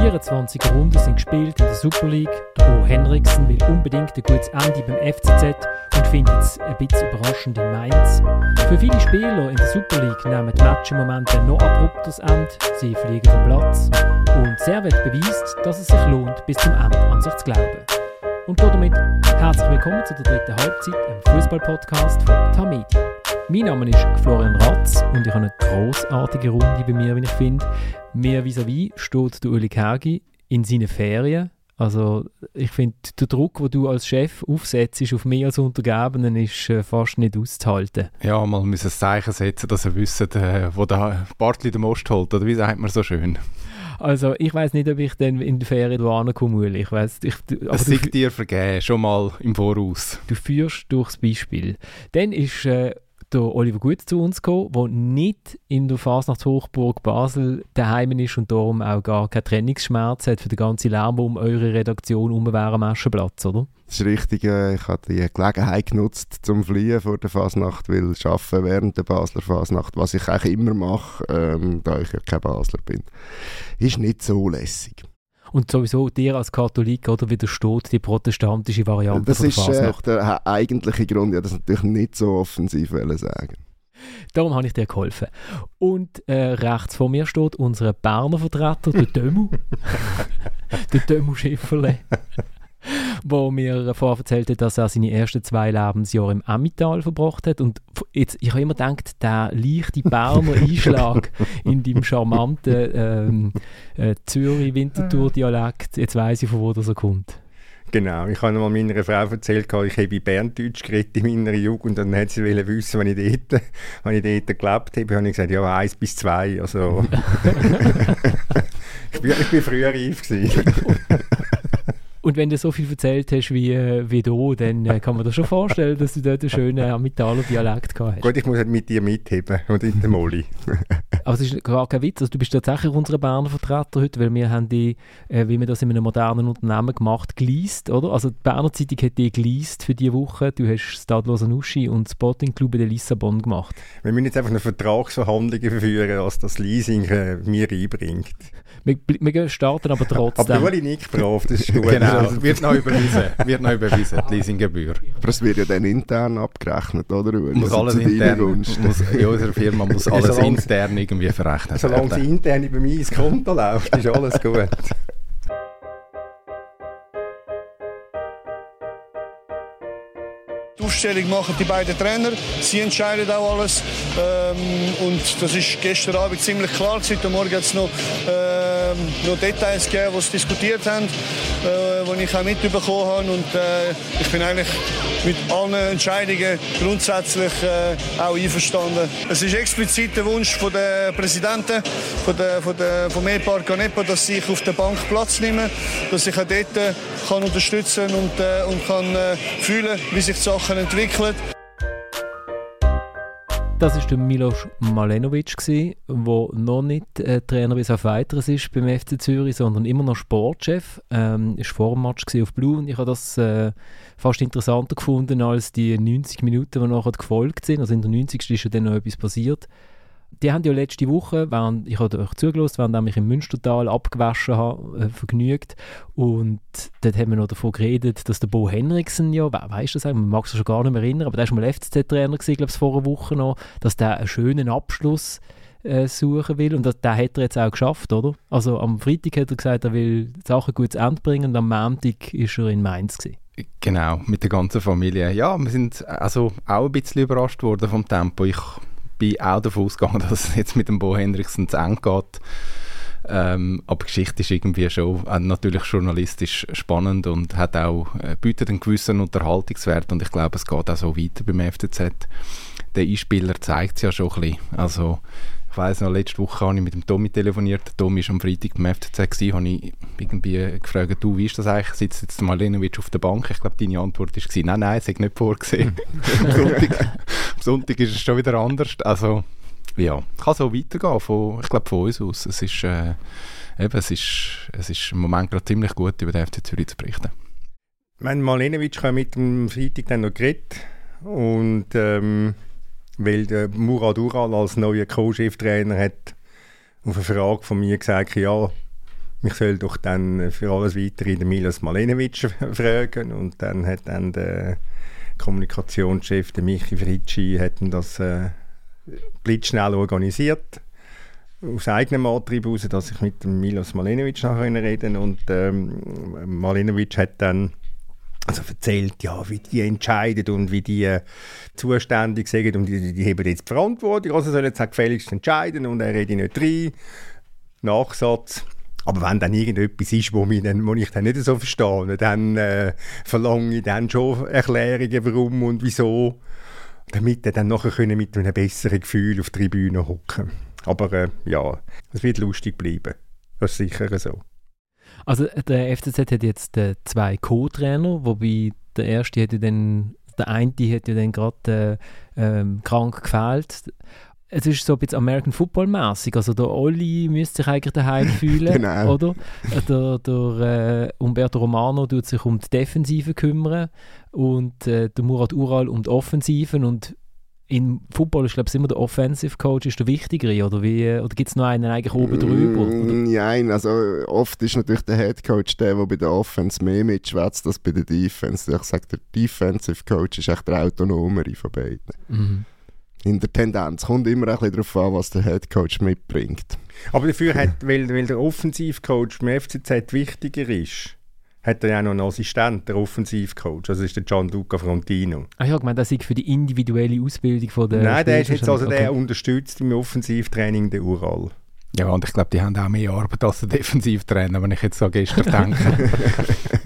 24 Runden sind gespielt in der Super League. Bo Henriksen will unbedingt ein gutes Ende beim FCZ und findet es ein bisschen überraschend in Mainz. Für viele Spieler in der Super League nehmen die Match im Moment ein noch abruptes Ende. Sie fliegen vom Platz. Und Servet beweist, dass es sich lohnt, bis zum Ende an sich zu glauben. Und damit herzlich willkommen zu der dritten Halbzeit im Fußball-Podcast von Tamedia. Mein Name ist Florian Ratz und ich habe eine großartige Runde bei mir, wie ich finde. Mir vis-à-vis steht der Uli Kergi in seinen Ferien. Also ich finde, der Druck, den du als Chef aufsetzt auf mehr als Untergebenen, ist äh, fast nicht auszuhalten. Ja, mal müssen ein Zeichen setzen, dass er wisst, äh, wo der Bartli den Most holt, oder wie sagt man so schön? Also ich weiß nicht, ob ich dann in der Ferien da komme, Ich weiß, ich, das liegt dir vergeben, schon mal im Voraus. Du führst durchs Beispiel. Dann ist äh, der Oliver Gut zu uns gekommen, der nicht in der Fasnachtshochburg Basel daheim ist und darum auch gar keinen Trainingsschmerz hat für den ganzen Lärm, um eure Redaktion herum wäre am Aschenplatz, oder? Das ist richtig. Äh, ich habe die Gelegenheit genutzt zum Fliehen vor der Fasnacht, weil ich arbeite während der Basler Fasnacht, was ich eigentlich immer mache, ähm, da ich ja kein Basler bin, ist nicht so lässig. Und sowieso dir als Katholik oder widersteht die protestantische Variante Das ist äh, der eigentliche Grund, ja, das natürlich nicht so offensiv sagen. Darum habe ich dir geholfen. Und äh, rechts vor mir steht unser Berner Vertreter, der Dömu. der Dömu Schifferle wo mir vorher erzählt hat, dass er seine ersten zwei Lebensjahre im Emmental verbracht hat. Und jetzt, ich habe immer gedacht, der leichte Berner Einschlag in deinem charmanten ähm, äh, Zürich-Winterthur-Dialekt, jetzt weiß ich, von wo das kommt. Genau, ich habe mal meiner Frau erzählt, ich habe Berndeutsch geredet in meiner Jugend und dann hat sie wissen, wenn ich dort, wenn ich dort gelebt habe, habe ich gesagt, ja, eins bis zwei, also ich, bin, ich bin früher reif gewesen. Und wenn du so viel erzählt hast wie, äh, wie du, dann äh, kann man dir schon vorstellen, dass du dort einen schönen Amitaler Dialekt gehabt hast. Gut, ich muss halt mit dir mitheben und in der Molly. Aber es ist gar kein Witz. Also, du bist tatsächlich unser Berner Vertreter heute, weil wir haben die, äh, wie wir das in einem modernen Unternehmen gemacht, geleast, oder? Also die Berner Zeitung hat die geleast für diese Woche. Du hast Stade Lausanne und Sporting Club de Lissabon gemacht. Wir müssen jetzt einfach eine Vertragsverhandlung führen, was das Leasing äh, mir einbringt. Wir, wir starten aber trotzdem. aber du nicht Prof, das ist gut. genau, also, wird noch überwiesen, wird noch überwiesen, die Leasinggebühr. Aber es wird ja dann intern abgerechnet, oder? Muss alles intern, muss, in unserer Firma muss alles intern irgendwie verrechnet werden. Solange es intern über mein Konto läuft, ist alles gut. Die Aufstellung machen die beiden Trainer. Sie entscheiden auch alles. Ähm, und das ist gestern Abend ziemlich klar. Heute Morgen hat noch, ähm, noch Details gegeben, die sie diskutiert haben, äh, die ich auch mitbekommen habe. Und äh, ich bin eigentlich mit allen Entscheidungen grundsätzlich äh, auch einverstanden. Es ist explizit der Wunsch von der Präsidenten von der, von der, vom Ehepaar Canepa, dass ich auf der Bank Platz nehme, dass ich auch dort kann unterstützen und, und kann fühlen, wie sich die Sachen entwickelt. Das war der Milos Malenovic, der noch nicht äh, Trainer bis auf Weiteres ist beim FC Zürich, sondern immer noch Sportchef. Ähm, war vor dem Match auf Blue und ich habe das äh, fast interessanter gefunden als die 90 Minuten, die nachher gefolgt sind. Also in der 90. ist ja dann noch etwas passiert die haben ja letzte Woche, während, ich habe euch zugelassen, während ich mich im Münstertal abgewaschen habe, äh, vergnügt. Und dort haben wir noch davon geredet, dass der Bo Henriksen ja, wer weiß das eigentlich, man mag es schon gar nicht mehr erinnern, aber der war mal FCZ-Trainer glaube ich, vor einer Woche noch, dass der einen schönen Abschluss äh, suchen will. Und das, den hat er jetzt auch geschafft, oder? Also am Freitag hat er gesagt, er will Sachen gut zu Ende bringen und am Montag war er in Mainz. Gewesen. Genau, mit der ganzen Familie. Ja, wir sind also auch ein bisschen überrascht worden vom Tempo. Ich bin auch davon ausgegangen, dass es jetzt mit dem Bo Hendrickson zu Ende geht. Ähm, aber Geschichte ist irgendwie schon äh, natürlich journalistisch spannend und hat auch, äh, bietet einen gewissen Unterhaltungswert und ich glaube, es geht auch so weiter beim FCZ. Der Einspieler zeigt es ja schon ein bisschen. Also ich weiß noch, letzte Woche habe ich mit dem Tommy telefoniert. Der Tommy war am Freitag beim FCZ, gewesen, habe ich irgendwie gefragt, du, wie ist das eigentlich? Sitzt jetzt Marlenovic auf der Bank? Ich glaube, deine Antwort war, nein, nein, es ist nicht vorgesehen. am, Sonntag, am Sonntag ist es schon wieder anders. Also, ja, kann so weitergehen, von, ich glaube, von uns aus. Es ist, äh, eben, es ist, es ist im Moment gerade ziemlich gut, über den FC Zürich zu berichten. Mein Marlenovic hat mit dem Freitag dann noch geredet und ähm, weil der Murat Ural als neuer Co-Cheftrainer hat auf eine Frage von mir gesagt, ja, mich soll doch dann für alles weitere den Milos Malenovic fragen. Und dann hat dann der Kommunikationschef, der Michi Fritschi, hat das äh, blitzschnell organisiert. Aus eigenem Antrieb heraus, dass ich mit dem Milos Malenovic nachher reden und ähm, Malenovic hat dann also erzählt, ja, wie die entscheiden und wie die äh, zuständig sind und die, die, haben jetzt die Verantwortung, also sollen jetzt auch gefälligst entscheiden und er redet nicht rein. Nachsatz. Aber wenn dann irgendetwas ist, wo, mich dann, wo ich dann nicht so verstehe, dann äh, verlange ich dann schon Erklärungen, warum und wieso, damit er dann nachher können mit einem besseren Gefühl auf die Tribüne hocken Aber äh, ja, es wird lustig bleiben. Das ist sicher so. Also der FCZ hat jetzt äh, zwei Co-Trainer, wobei der erste hätte dann, der eine hätte dann gerade äh, ähm, krank gefehlt. Es ist so ein bisschen American Football mäßig. Also der Olli müsste sich eigentlich daheim fühlen, genau. oder? Der, der äh, Umberto Romano tut sich um die Defensive kümmern und äh, der Murat Ural um die Offensiven und im Football ist glaube ich immer der Offensive Coach ist der wichtigere oder wie oder gibt es noch einen eigentlich oben drüber? Nein, also oft ist natürlich der Head Coach der, der bei der Offense mehr mitschwätzt als bei der Defense. Ich sage, der Defensive Coach ist echt der autonomere von beiden. Mhm. In der Tendenz kommt immer ein bisschen darauf an, was der Head Coach mitbringt. Aber dafür hat, weil, weil der Offensive Coach beim FCZ wichtiger ist, hat er ja noch einen Assistent, der Offensivcoach. Das ist der Gianluca Frontino. Ah ja, ich meine, das ist für die individuelle Ausbildung von der Nein, der ist jetzt also okay. der unterstützt im Offensivtraining der Ural. Ja, und ich glaube, die haben auch mehr Arbeit als der Defensivtrainer, wenn ich jetzt so gestern denke.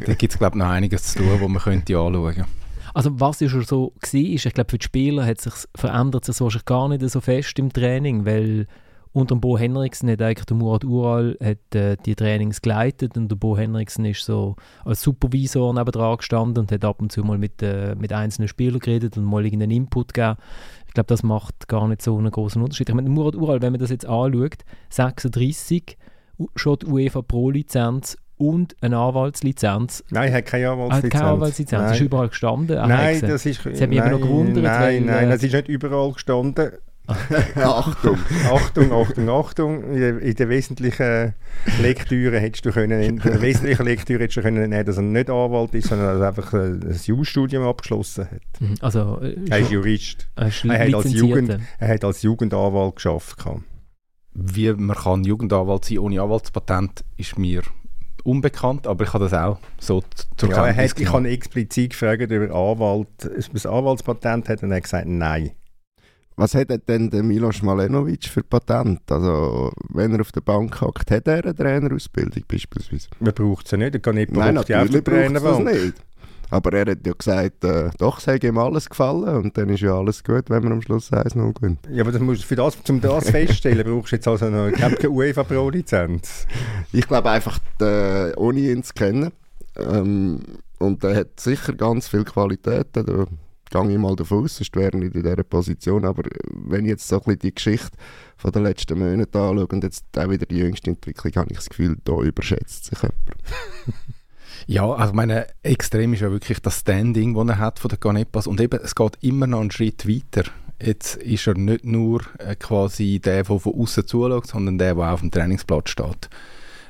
da gibt es, glaube ich, noch einiges zu tun, wo man könnte anschauen könnte. Also was ja schon so war, ist, ich glaube, für die Spieler hat sich verändert sich wahrscheinlich gar nicht so fest im Training, weil unter Bo Henriksen hat eigentlich der Murat Ural hat, äh, die Trainings geleitet und der Bo Henriksen ist so als Supervisor nebendran gestanden und hat ab und zu mal mit, äh, mit einzelnen Spielern geredet und mal irgendeinen Input gegeben. Ich glaube, das macht gar nicht so einen großen Unterschied. Ich meine, Murat Ural, wenn man das jetzt anschaut, 36, schon die UEFA Pro-Lizenz und eine Anwaltslizenz. Nein, er hat keine Anwaltslizenz. Er hat keine Anwaltslizenz, das ist überall gestanden. Nein, das ist... Das hat mich noch gewundert. Nein, weil, nein, es ist nicht überall gestanden. Achtung. Achtung, Achtung, Achtung. In der, in der wesentlichen Lektüre hättest du können, in der wesentlichen Lektüre hättest du können nehmen, dass er nicht Anwalt ist, sondern dass er einfach ein Jurastudium abgeschlossen hat. Mhm, also, äh, er ist Jurist. Er, er, hat als Jugend, er hat als Jugendanwalt geschafft. Wie man kann Jugendanwalt sein ohne Anwaltspatent, ist mir unbekannt, aber ich habe das auch so zur ja, er hat, Ich habe explizit gefragt über Anwalt, ob er ein Anwaltspatent hat und er hat gesagt, nein. Was hat denn der Milos Malenovic für Patent? Also, wenn er auf der Bank hockt, hat er eine Trainerausbildung beispielsweise? Man braucht sie nicht, er kann nicht Nein, natürlich braucht es nicht. Aber er hat ja gesagt, äh, doch, es hat ihm alles gefallen und dann ist ja alles gut, wenn man am Schluss 1-0 gewinnt. Ja, aber das musst, für das, um das festzustellen, brauchst du jetzt also noch keine UEFA Pro-Lizenz. Ich glaube einfach, die, ohne ihn zu kennen, ähm, und er hat sicher ganz viele Qualitäten, gehe ich mal davon aus, sonst wäre nicht in dieser Position. Aber wenn ich jetzt so ein bisschen die Geschichte von den letzten Monaten anschaue und jetzt auch wieder die jüngste Entwicklung, habe ich das Gefühl, da überschätzt sich jemand. Ja, also meine, extrem ist ja wirklich das Standing, das er hat von der Ganepas und eben, es geht immer noch einen Schritt weiter. Jetzt ist er nicht nur äh, quasi der, der von außen zuschaut, sondern der, der auf dem Trainingsplatz steht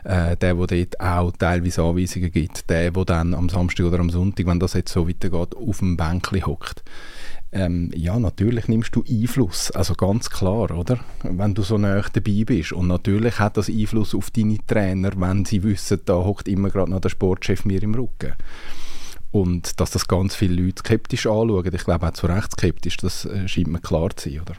äh, der, der dort auch teilweise Anweisungen gibt, der, der dann am Samstag oder am Sonntag, wenn das jetzt so weitergeht, auf dem Bänkchen hockt. Ähm, ja, natürlich nimmst du Einfluss, also ganz klar, oder? Wenn du so nah dabei bist. Und natürlich hat das Einfluss auf deine Trainer, wenn sie wissen, da hockt immer gerade noch der Sportchef mir im Rücken. Und dass das ganz viele Leute skeptisch anschauen, ich glaube auch zu Recht skeptisch, das äh, scheint mir klar zu sein, oder?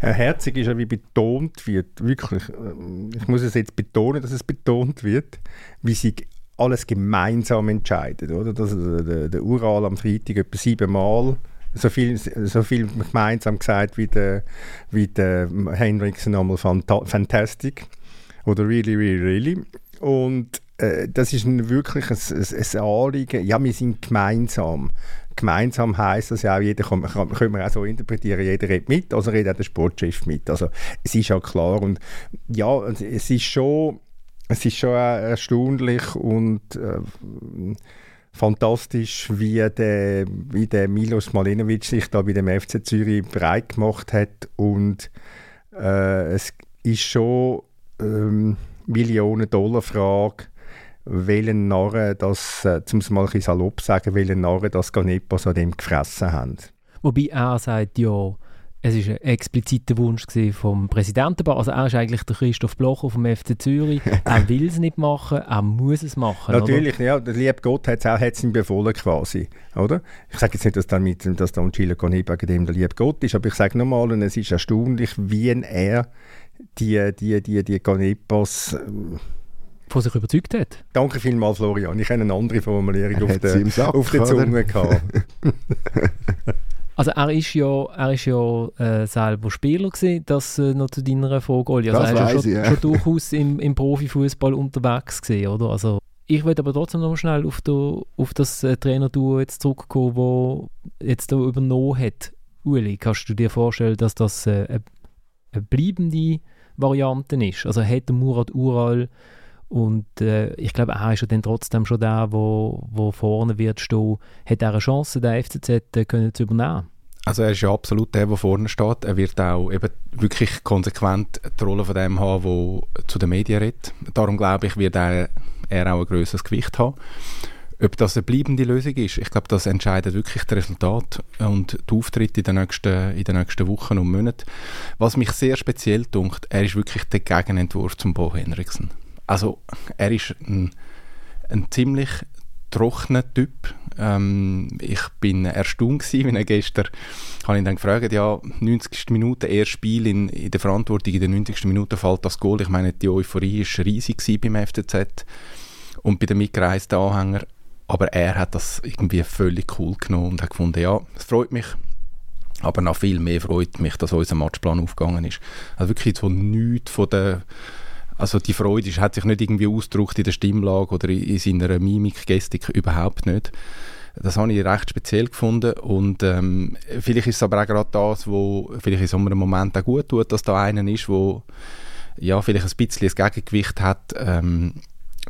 Äh, herzig ist ja, wie betont wird, wirklich, äh, ich muss es jetzt betonen, dass es betont wird, wie sie alles gemeinsam entscheiden, oder? Dass, äh, der, der Ural am Freitag etwa siebenmal so viel, so viel gemeinsam gesagt wie der, wie der Henriksen einmal Fantastic oder Really, Really, Really. Und äh, das ist wirklich ein, ein, ein Anliegen. Ja, wir sind gemeinsam. Gemeinsam heisst das ja auch, jeder kann, kann, können wir auch so interpretieren, jeder redet mit, also redet auch der Sportchef mit. Also es ist ja klar und ja, es ist schon, es ist schon erstaunlich und äh, fantastisch, wie der, wie der Milos Malinovic sich da bei dem FC Zürich breit gemacht hat und äh, es ist schon ähm, Millionen Dollar Frage, welchen Narren das, äh, zum es mal ein salopp sagen, welchen Narren das Ganepos an dem gefressen haben. Wobei er sagt, ja, es war ein expliziter Wunsch vom Präsidenten. Also er ist eigentlich der Christoph Blocher vom FC Zürich. er will es nicht machen, er muss es machen. Natürlich, oder? ja. Der liebe Gott hat es auch hat's ihm befohlen quasi. Oder? Ich sage jetzt nicht, dass dann mit dass Don Chile Coniba dem der liebe Gott ist, aber ich sage nochmal, und es ist erstaunlich, wie er die, die, die, die Ganepos äh, von sich überzeugt hat. Danke vielmals, Florian. Ich habe eine andere Formulierung auf der, Sack, auf der Zunge gehabt. Also er ist ja, er ist ja äh, selber Spieler gewesen, das äh, noch zu deiner Frage, Oli. Also das er ist ja schon, ja. schon durchaus im, im Profifußball unterwegs gewesen, oder? Also ich würde aber trotzdem noch schnell auf, der, auf das äh, Trainerduo jetzt zurückkommen, wo jetzt da übernommen hat. Uli, kannst du dir vorstellen, dass das äh, eine bleibende Variante ist? Also hat der Murat Ural und äh, ich glaube, er ist ja dann trotzdem schon der, wo, wo vorne wird stehen. Hat er eine Chance, den FCZ äh, können zu übernehmen? Also er ist ja absolut der, der vorne steht. Er wird auch eben wirklich konsequent die Rolle von dem haben, der zu den Medien redet. Darum glaube ich, wird er, er auch ein größeres Gewicht haben. Ob das eine bleibende Lösung ist, ich glaube, das entscheidet wirklich das Resultat und die Auftritte in den nächsten, in den nächsten Wochen und Monaten. Was mich sehr speziell dunkt, er ist wirklich der Gegenentwurf zum Bo Henriksen. Also er ist ein, ein ziemlich trockener Typ. Ähm, ich bin erstaunt gewesen, wenn er gestern, habe ihn dann gefragt, ja, 90. Minute, erstes Spiel in, in der Verantwortung, in der 90. Minute fällt das Goal. Ich meine, die Euphorie war riesig beim FCZ und bei den mitgereisten Anhängern. Aber er hat das irgendwie völlig cool genommen und hat gefunden, ja, es freut mich, aber noch viel mehr freut mich, dass unser Matchplan aufgegangen ist. Also wirklich so nichts von der also die Freude hat sich nicht irgendwie ausgedrückt in der Stimmlage oder in seiner Mimik, Gestik, überhaupt nicht. Das habe ich recht speziell gefunden und ähm, vielleicht ist es aber auch gerade das, wo vielleicht in so einem Moment auch gut tut, dass da einer ist, wo ja, vielleicht ein bisschen das Gegengewicht hat, ähm,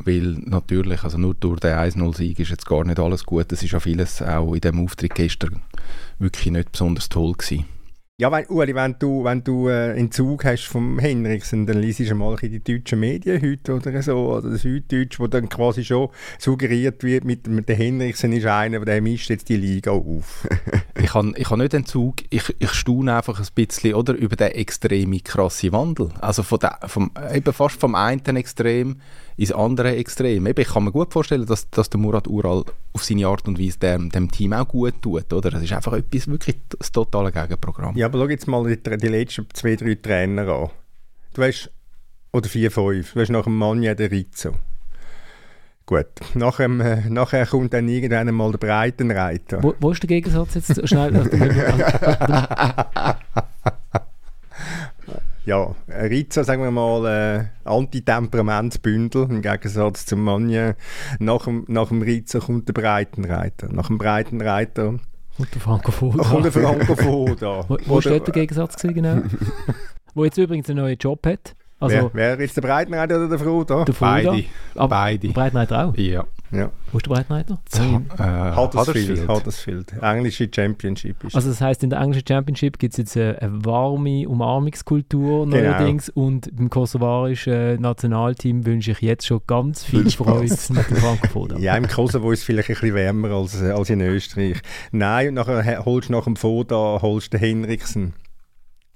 weil natürlich, also nur durch den 1-0-Sieg ist jetzt gar nicht alles gut. Es ist ja vieles auch in dem Auftritt gestern wirklich nicht besonders toll gewesen. Ja, wenn, Uli, wenn du, wenn du äh, einen Zug hast vom Henriksen, dann liest du mal in die deutschen Medien heute oder so, oder das Süddeutsch, wo dann quasi schon suggeriert wird, mit, mit der Henriksen ist einer, der mischt jetzt die Liga auf. ich habe ich hab nicht den Zug, ich, ich staune einfach ein bisschen oder, über den extrem krassen Wandel. Also von der, vom, eben fast vom einen Extrem ins andere Extrem. Eben, ich kann mir gut vorstellen, dass, dass der Murat Ural auf seine Art und Weise dem, dem Team auch gut tut. Oder? Das ist einfach etwas, wirklich das totale Gegenprogramm. Ja, aber schau jetzt mal die, die letzten zwei, drei Trainer an. Du hast, oder vier, fünf, du hast nach dem Manja den Rizzo. Gut, nachher, äh, nachher kommt dann irgendwann mal der Breitenreiter. Wo, wo ist der Gegensatz jetzt? Schnell. ja, Rizzo, sagen wir mal, äh, Antitemperamentsbündel im Gegensatz zum Manje. Nach dem, nach dem Rizzo kommt der Breitenreiter. Nach dem Breitenreiter kommt der Frankophon. Kommt der Frankophon da. wo wo steht der Gegensatz genau? wo jetzt übrigens einen neuen Job hat. Also, wer, wer ist der Breitenreiter oder der Frau da? Der Frau Beide. Da. Beide. Der Breitenreiter auch? Ja. ja. Wo ist der Breitenreiter? Äh, Huddersfield. Huddersfield. Englische Championship ist Also das heisst, in der englischen Championship gibt es jetzt eine, eine, warme Umarmungskultur genau. neuerdings und beim kosovarischen Nationalteam wünsche ich jetzt schon ganz viel Freude mit dem Frankofoda. Ja, im Kosovo ist es vielleicht ein bisschen wärmer als, als in Österreich. Nein, und nachher holst du nach dem Foda holst du den Henriksen.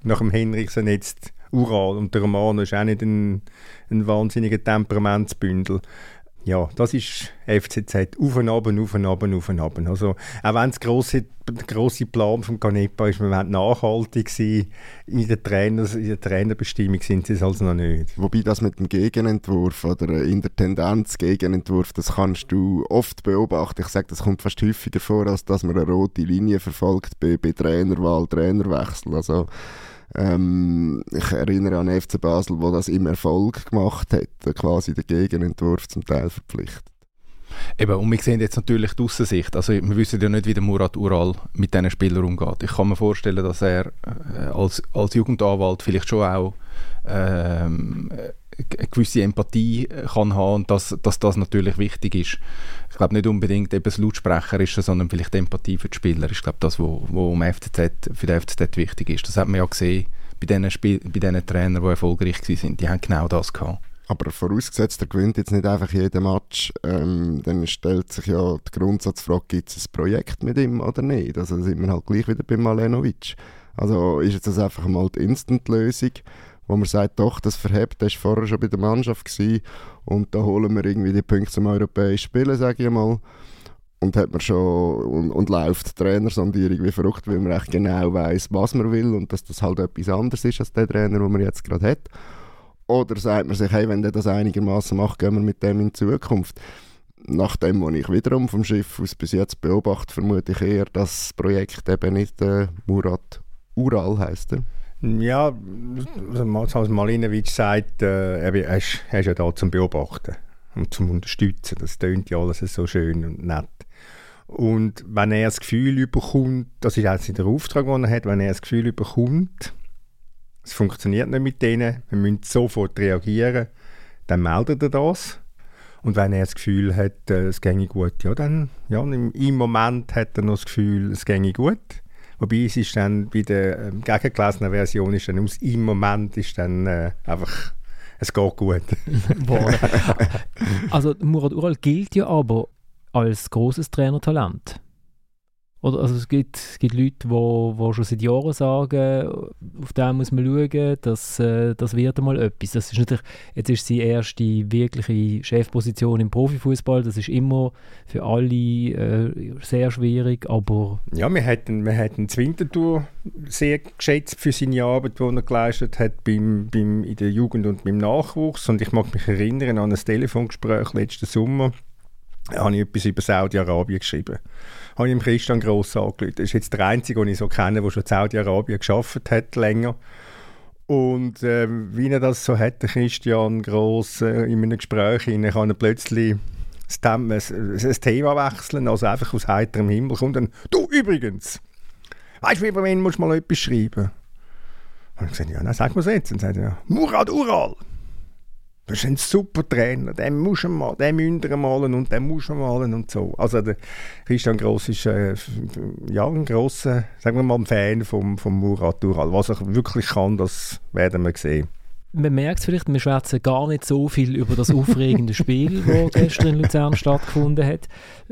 Nach dem Henriksen jetzt Ural. Und der Romano ist auch nicht ein, ein wahnsinniger Temperamentsbündel. Ja, das ist FCZ. Auf und ab, auf und ab, auf und ab. Also, auch wenn es grosse, der grosse Plan von Canepa ist, wir wollen nachhaltig sein, in der, Trainer, in der Trainerbestimmung sind sie es also noch nicht. Wobei das mit dem Gegenentwurf oder in der Tendenz Gegenentwurf, das kannst du oft beobachten. Ich sage, das kommt fast häufiger vor, als dass man eine rote Linie verfolgt bei, bei Trainerwahl, Trainerwechsel. Also, ähm, ich erinnere an FC Basel, wo das im Erfolg gemacht hat, quasi den Gegenentwurf zum Teil verpflichtet. Eben, und wir sehen jetzt natürlich die Aussicht. Also wir wissen ja nicht, wie der Murat Ural mit diesen Spielern umgeht. Ich kann mir vorstellen, dass er äh, als, als Jugendanwalt vielleicht schon auch ähm, eine gewisse Empathie kann haben und dass, dass das natürlich wichtig ist. Ich glaube nicht unbedingt eben das Lautsprecherische, sondern vielleicht Empathie für die Spieler. Ich glaube das, was für den FCZ wichtig ist. Das hat man ja gesehen bei diesen, Spiel bei diesen Trainern, die erfolgreich waren. Die haben genau das gehabt. Aber vorausgesetzt, er gewinnt jetzt nicht einfach jeden Match, ähm, dann stellt sich ja die Grundsatzfrage, gibt es ein Projekt mit ihm oder nicht? Also sind wir halt gleich wieder bei Malenovic. Also ist jetzt das einfach mal die Instant-Lösung, wo man sagt, doch, das verhebt, der war vorher schon bei der Mannschaft gewesen, und da holen wir irgendwie die Punkte zum europäischen Spielen, sage ich mal. Und hat man schon und, und läuft die Trainersondierung wie verrückt, weil man echt genau weiß, was man will und dass das halt etwas anderes ist als der Trainer, den man jetzt gerade hat. Oder sagt man sich, hey, wenn der das einigermaßen macht, gehen wir mit dem in Zukunft. Nach dem, was ich wiederum vom Schiff aus bis jetzt beobachte, vermute ich eher, dass das Projekt eben nicht äh, Murat Ural heisst. Er. Ja, also als Malinovic sagt, äh, er, ist, ja da zum Beobachten und zum Unterstützen. Das tönt ja alles so schön und nett. Und wenn er das Gefühl bekommt, das ist auch der Auftrag, den er hat, wenn er das Gefühl bekommt, es funktioniert nicht mit denen, wir müssen sofort reagieren, dann meldet er das. Und wenn er das Gefühl hat, äh, es ginge gut, ja, dann ja, im Moment hat er noch das Gefühl, es ginge gut. Wobei es ist dann bei der ähm, gegengelesenen Version ist dann aus im Moment ist dann äh, einfach es geht gut. also Murat Ural gilt ja aber als großes Trainertalent. Oder, also es gibt, es gibt Leute, die wo, wo schon seit Jahren sagen, auf den muss man schauen, dass, äh, das wird einmal etwas. Das ist natürlich, jetzt ist sie erste wirkliche Chefposition im Profifußball. Das ist immer für alle äh, sehr schwierig, aber... Ja, wir hätten, wir hätten Winterthur sehr geschätzt für seine Arbeit, die er geleistet hat beim, beim, in der Jugend und beim Nachwuchs. Und ich mag mich erinnern an ein Telefongespräch letzten Sommer, habe ich etwas über Saudi-Arabien geschrieben habe ich Christian Gross angerufen. Das ist jetzt der Einzige, den ich so kenne, der schon Saudi-Arabien geschafft hat, länger. Und äh, wie er das so hat, Christian Gross, äh, in einem Gespräch, kann er plötzlich das Thema, das Thema wechseln, also einfach aus heiterem Himmel kommt dann, du übrigens, weißt du, über wen musst du mal etwas schreiben? Und ich gesagt, ja, dann sag mir es jetzt. Und dann sagt er, Murat Ural. Das ist ein super Trainer, den muss man mal, den müssen malen und den muss man malen und so. Also der Christian Gross ist äh, ja, ein grosser, sagen wir mal, ein Fan vom, vom Murat Dural. Was er wirklich kann, das werden wir sehen. Man merkt es vielleicht, wir schwätzen gar nicht so viel über das aufregende Spiel, das gestern in Luzern stattgefunden hat.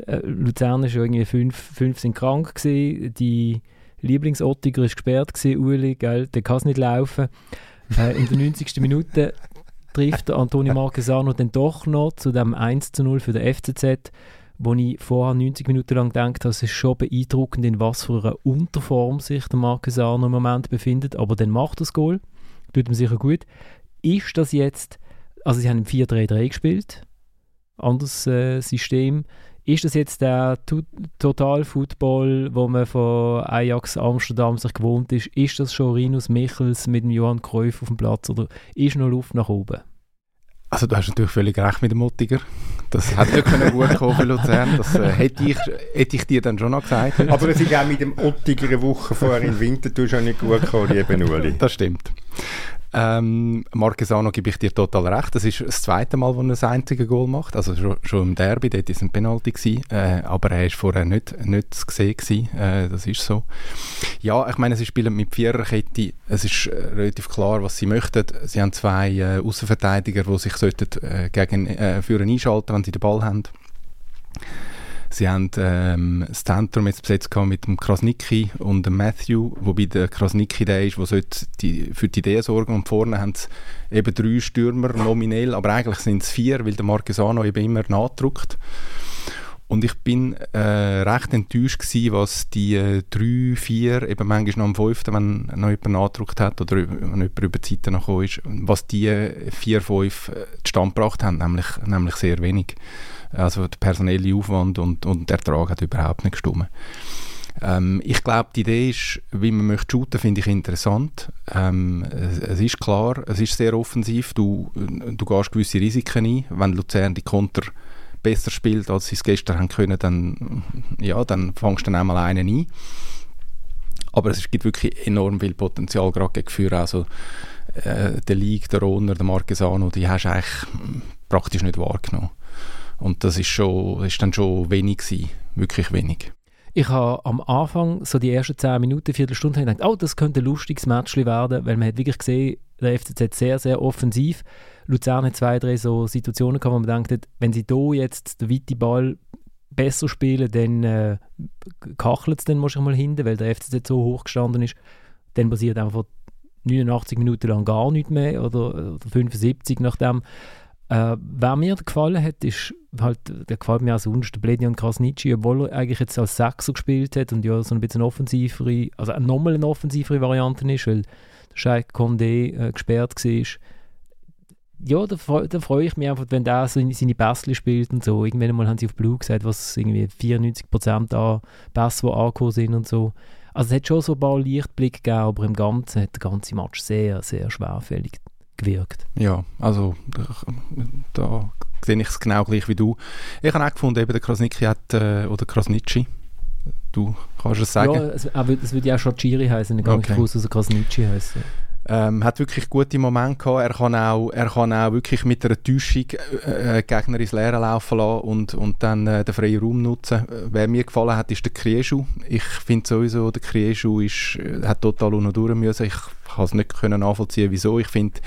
Äh, Luzern ist irgendwie fünf, fünf sind krank gewesen, die Lieblingsottiger ist gesperrt gewesen, Uli, gell, der kann es nicht laufen. Äh, in der 90. Minute trifft Antonio Marquesano dann doch noch zu dem 1 zu 0 für den FCZ, wo ich vorher 90 Minuten lang gedacht habe, es ist schon beeindruckend, in was für einer Unterform sich der Marquesano im Moment befindet, aber dann macht das Goal, tut ihm sicher gut. Ist das jetzt, also sie haben 4-3-3 gespielt, anderes äh, System, ist das jetzt der Total-Football, wo man von Ajax Amsterdam sich gewohnt ist? Ist das schon Rinus Michels mit dem Johann Cruyff auf dem Platz oder ist noch Luft nach oben? Also du hast natürlich völlig recht mit dem Muttiger. Das hätte nicht können gut kommen für Luzern. Das äh, hätte, ich, hätte ich dir dann schon noch gesagt. Aber es ist auch mit dem Ottiger eine Woche vorher im Winter schon nicht gut gekommen, liebe Uli. Das stimmt. Ähm, Marquesano gebe ich dir total recht. Das ist das zweite Mal, wo er das einzige Goal macht. Also schon, schon im Derby, dort war es ein Penalty. Gewesen, äh, aber er war vorher nicht, nicht zu sehen. Gewesen, äh, das ist so. Ja, ich meine, sie spielen mit Viererkette. Es ist äh, relativ klar, was sie möchten. Sie haben zwei äh, Außenverteidiger, die sich sollten, äh, gegen, äh, für einschalten wenn sie den Ball haben. Sie haben ähm, das Zentrum jetzt besetzt mit dem Krasnicki und dem Matthew, wobei der Krasnicki der ist, der die, für die Idee sorgen und vorne haben sie eben drei Stürmer nominell, aber eigentlich sind es vier, weil der Marquesano eben immer nachdruckt. Und ich bin äh, recht enttäuscht gewesen, was die äh, drei, vier, eben manchmal noch am fünften, wenn noch jemand nachgedruckt hat oder wenn jemand über die Seite noch ist, was die äh, vier, fünf äh, zustande gebracht haben, nämlich, nämlich sehr wenig. Also der personelle Aufwand und, und der Ertrag hat überhaupt nicht gestimmt. Ähm, ich glaube, die Idee ist, wie man möchte shooten, finde ich interessant. Ähm, es, es, ist klar, es ist sehr offensiv. Du, du gehst gewisse Risiken ein. Wenn Luzern die Konter besser spielt, als sie es gestern haben können, dann, ja, dann fangst du dann einmal einen ein. Aber es gibt wirklich enorm viel Potenzial, gerade gegen Führer. Also, äh, der League, der Rohner, der Marquesano, die hast du eigentlich praktisch nicht wahrgenommen. Und das ist, schon, ist dann schon wenig gewesen, wirklich wenig. Ich habe am Anfang, so die ersten 10 Minuten, Viertelstunde, gedacht, oh, das könnte ein lustiges Match werden, weil man hat wirklich gesehen, der FCZ sehr, sehr offensiv. Luzern hat zwei, drei so Situationen gehabt, wo man denkt, wenn sie hier jetzt den weiten Ball besser spielen, dann äh, kachelt es dann mal hinten, weil der FCZ so hoch gestanden ist. Dann passiert einfach 89 Minuten lang gar nichts mehr oder, oder 75 nachdem. Äh, wer mir gefallen hat, ist halt, der gefällt mir auch sonst, der Bledian Krasnitschi, obwohl er eigentlich jetzt als Sechser gespielt hat und ja so ein bisschen offensivere, also nochmal eine offensivere Variante ist, weil der Scheik Condé äh, gesperrt war. Ja, da, da freue ich mich einfach, wenn der so seine Pässe spielt und so. Irgendwann mal haben sie auf Blue gesagt, was irgendwie 94% an Pässe, die angekommen sind und so. Also es hat schon so ein paar Lichtblicke gegeben, aber im Ganzen hat der ganze Match sehr, sehr schwerfällig gewirkt. Ja, also da sehe ich es genau gleich wie du. Ich habe auch gefunden, eben der Krasnitschi hat, äh, oder Krasnitschi, du kannst es sagen. Ja, es, es würde ja auch schon Chiri heißen, nicht okay. groß, dass er Krasnitschi heißt. Ähm, hat wirklich gute Momente gehabt. Er kann auch, er kann auch wirklich mit einer Täuschung äh, äh Gegner ins Leere laufen lassen und, und dann äh, den freien Raum nutzen. Wer mir gefallen hat, ist der Krieschu. Ich finde sowieso, der Krieschu ist, äh, hat total unten durch müssen. Ich kann es nicht können nachvollziehen, wieso. Ich finde,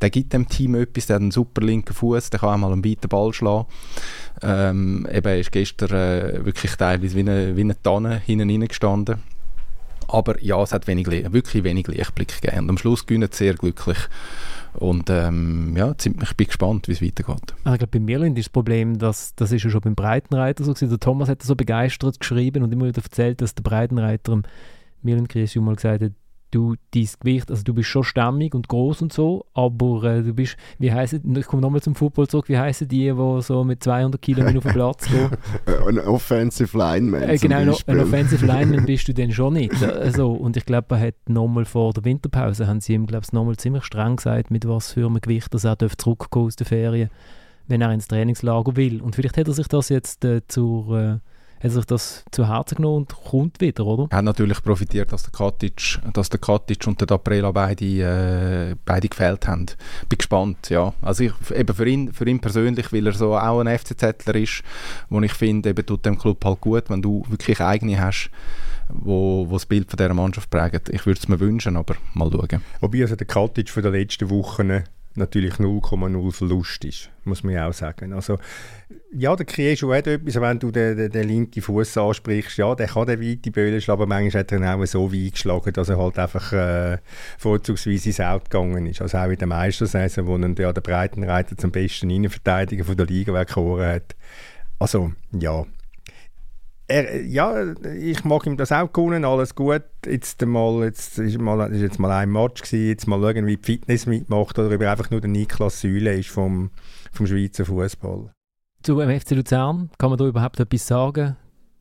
der gibt dem Team etwas, der hat einen super linken Fuß, der kann auch mal einen weiten Ball schlagen. Ähm, eben, er ist gestern äh, wirklich teilweise wie eine, wie eine Tanne hinten gestanden aber ja, es hat wenig, wirklich wenig Lichtblick gegeben. Und am Schluss gewinnen sehr glücklich. Und ähm, ja, ich bin gespannt, wie es weitergeht. Also ich glaube, bei Mirland ist das Problem, dass das ist ja schon beim Breitenreiter so gewesen. Der Thomas hat so begeistert geschrieben und immer wieder erzählt, dass der Breitenreiter Mirland Griesju mal gesagt hat, du dein Gewicht, also du bist schon stämmig und groß und so, aber äh, du bist, wie heißen, ich komme nochmal zum Football zurück, wie heißen die, die so mit 200 Kilo auf den Platz gehen? ein Offensive Lineman äh, Genau, ein Offensive Lineman bist du dann schon nicht. Also, und ich glaube, er hat nochmal vor der Winterpause, haben sie ihm, glaube ich, nochmal ziemlich streng gesagt, mit was für einem Gewicht dass er zurückkommen aus der Ferien, wenn er ins Trainingslager will. Und vielleicht hat er sich das jetzt äh, zur... Hat sich das zu Herzen genommen und kommt wieder, oder? Er hat natürlich profitiert, dass der Katic, dass der Katic und der Daprela beide, äh, beide gefällt haben. Bin gespannt, ja. Also ich, eben für ihn, für ihn persönlich, weil er so auch ein FCZler ist, wo ich finde, eben tut dem Club halt gut, wenn du wirklich eigene hast, wo, wo das Bild von dieser Mannschaft prägt. Ich würde es mir wünschen, aber mal schauen. Wobei also der Katic für die letzten Wochen natürlich 0,0 Verlust ist, muss man ja auch sagen. Also, ja, der Krieschu hat etwas, wenn du den, den, den linken Fuß ansprichst, ja, der kann den weite Böllen schlagen, aber manchmal hat er ihn auch so weit geschlagen, dass er halt einfach äh, vorzugsweise ins Out gegangen ist. Also auch in der Meistersaison, wo er ja der Breitenreiter zum besten Innenverteidiger von der Liga weggeholt hat. Also, ja, er, ja, ich mag ihm das auch gewonnen, alles gut. Jetzt, mal, jetzt ist, mal, ist jetzt mal ein Match gewesen, jetzt mal schauen, wie die Fitness mitmacht oder ob er einfach nur der Niklas Süle ist vom, vom Schweizer Fußball. Zu FC Luzern, kann man da überhaupt etwas sagen?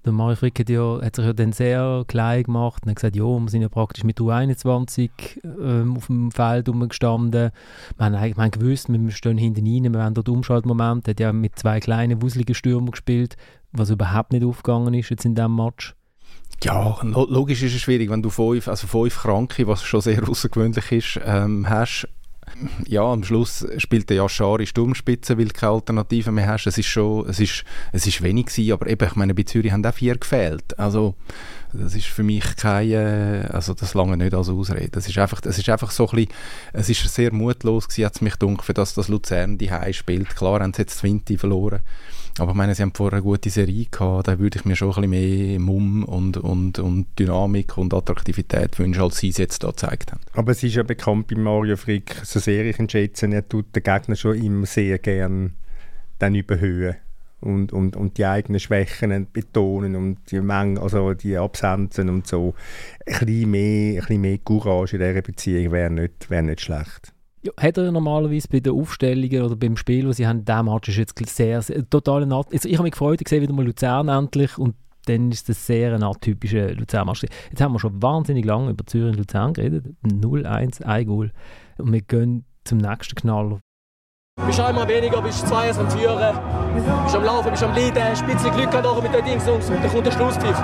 Der Mario Frick hat, ja, hat sich ja dann sehr klein gemacht und hat gesagt, ja, wir sind ja praktisch mit U21 ähm, auf dem Feld rumgestanden. Wir haben, wir haben gewusst, wir stehen hinten rein, wir haben dort Umschaltmoment, hat ja mit zwei kleinen, wuseligen Stürmern gespielt, was überhaupt nicht aufgegangen ist jetzt in diesem Match. Ja, logisch ist es schwierig, wenn du fünf, also fünf Kranke, was schon sehr außergewöhnlich ist, ähm, hast ja, am Schluss spielt der Yashari Sturmspitze, weil du keine Alternative mehr hast. Es ist schon, es ist, es ist wenig gewesen, aber eben, ich meine, bei Zürich haben auch vier gefehlt. Also, das ist für mich keine, also das lange nicht als Ausrede. Das ist einfach, das ist einfach so ein bisschen, es ist sehr mutlos gewesen, hat es mich gedacht, für das, dass Luzern die spielt. Klar haben sie jetzt 20 verloren. Aber ich meine, sie haben vorher eine gute Serie gehabt, da würde ich mir schon ein bisschen mehr Mumm und, und, und Dynamik und Attraktivität wünschen, als sie es jetzt da gezeigt haben. Aber es ist ja bekannt bei Mario Frick, so sehr ich ihn schätze, er tut den Gegner schon immer sehr gern dann überhöhen und, und, und die eigenen Schwächen betonen und die Menge, also die Absenzen und so. Ein bisschen mehr, ein bisschen mehr Courage in dieser Beziehung wäre nicht, wär nicht schlecht. Ja, hat er normalerweise bei den Aufstellungen oder beim Spiel, das sie haben, der Match ist jetzt sehr, sehr total also Ich habe mich gefreut, ich sehe wieder mal Luzern endlich und dann ist das sehr ein atypischer Luzern-Match. Jetzt haben wir schon wahnsinnig lange über Zürich und Luzern geredet. 0-1, ein Goal. Und wir gehen zum nächsten Knaller. Bist einmal weniger, bist zwei am Führen, bist am Laufen, bist am Leiden, ein bisschen Glück noch mit den Dings und dann kommt der Schlusspfiff.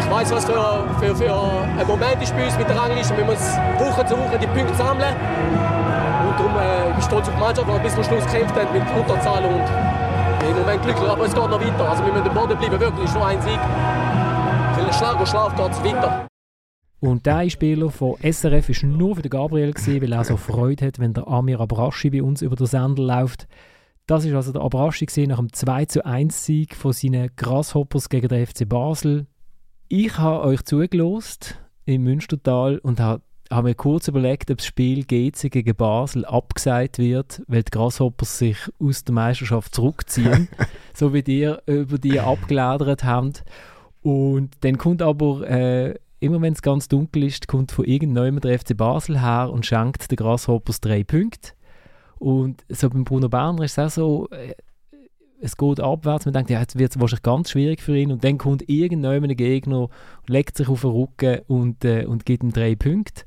Ich weiß, was für, für, für ein Moment ist bei uns mit der Rangliste. Wir müssen Woche zu Woche die Punkte sammeln. Und darum äh, ich stolz auf die Mannschaft, die bis zum Schluss gekämpft hat mit Unterzahl und im Moment glücklich, aber es geht noch weiter. Also wir müssen am Boden bleiben, wirklich, nur ein Sieg. Für ich schlage und schlafe, geht es weiter. Und der Spieler von SRF war nur für den Gabriel, gewesen, weil er so Freude hat, wenn der Amir Abraschi bei uns über den Sender läuft. Das war also der Abraschi nach dem 2 zu 1 Sieg von seinen Grasshoppers gegen den FC Basel. Ich habe euch zugelost im Münstertal und habe habe mir kurz überlegt, ob das Spiel GC gegen Basel abgesagt wird, weil die Grasshoppers sich aus der Meisterschaft zurückziehen, so wie ihr über die abgeladert habt. Und dann kommt aber, äh, immer wenn es ganz dunkel ist, kommt von irgendjemandem der FC Basel her und schenkt den Grasshoppers drei Punkte. Und so beim Bruno Berner ist es auch so, äh, es geht abwärts, man denkt, ja, jetzt wird es wahrscheinlich ganz schwierig für ihn und dann kommt irgendjemand Gegner, legt sich auf den Rücken und, äh, und gibt ihm drei Punkte.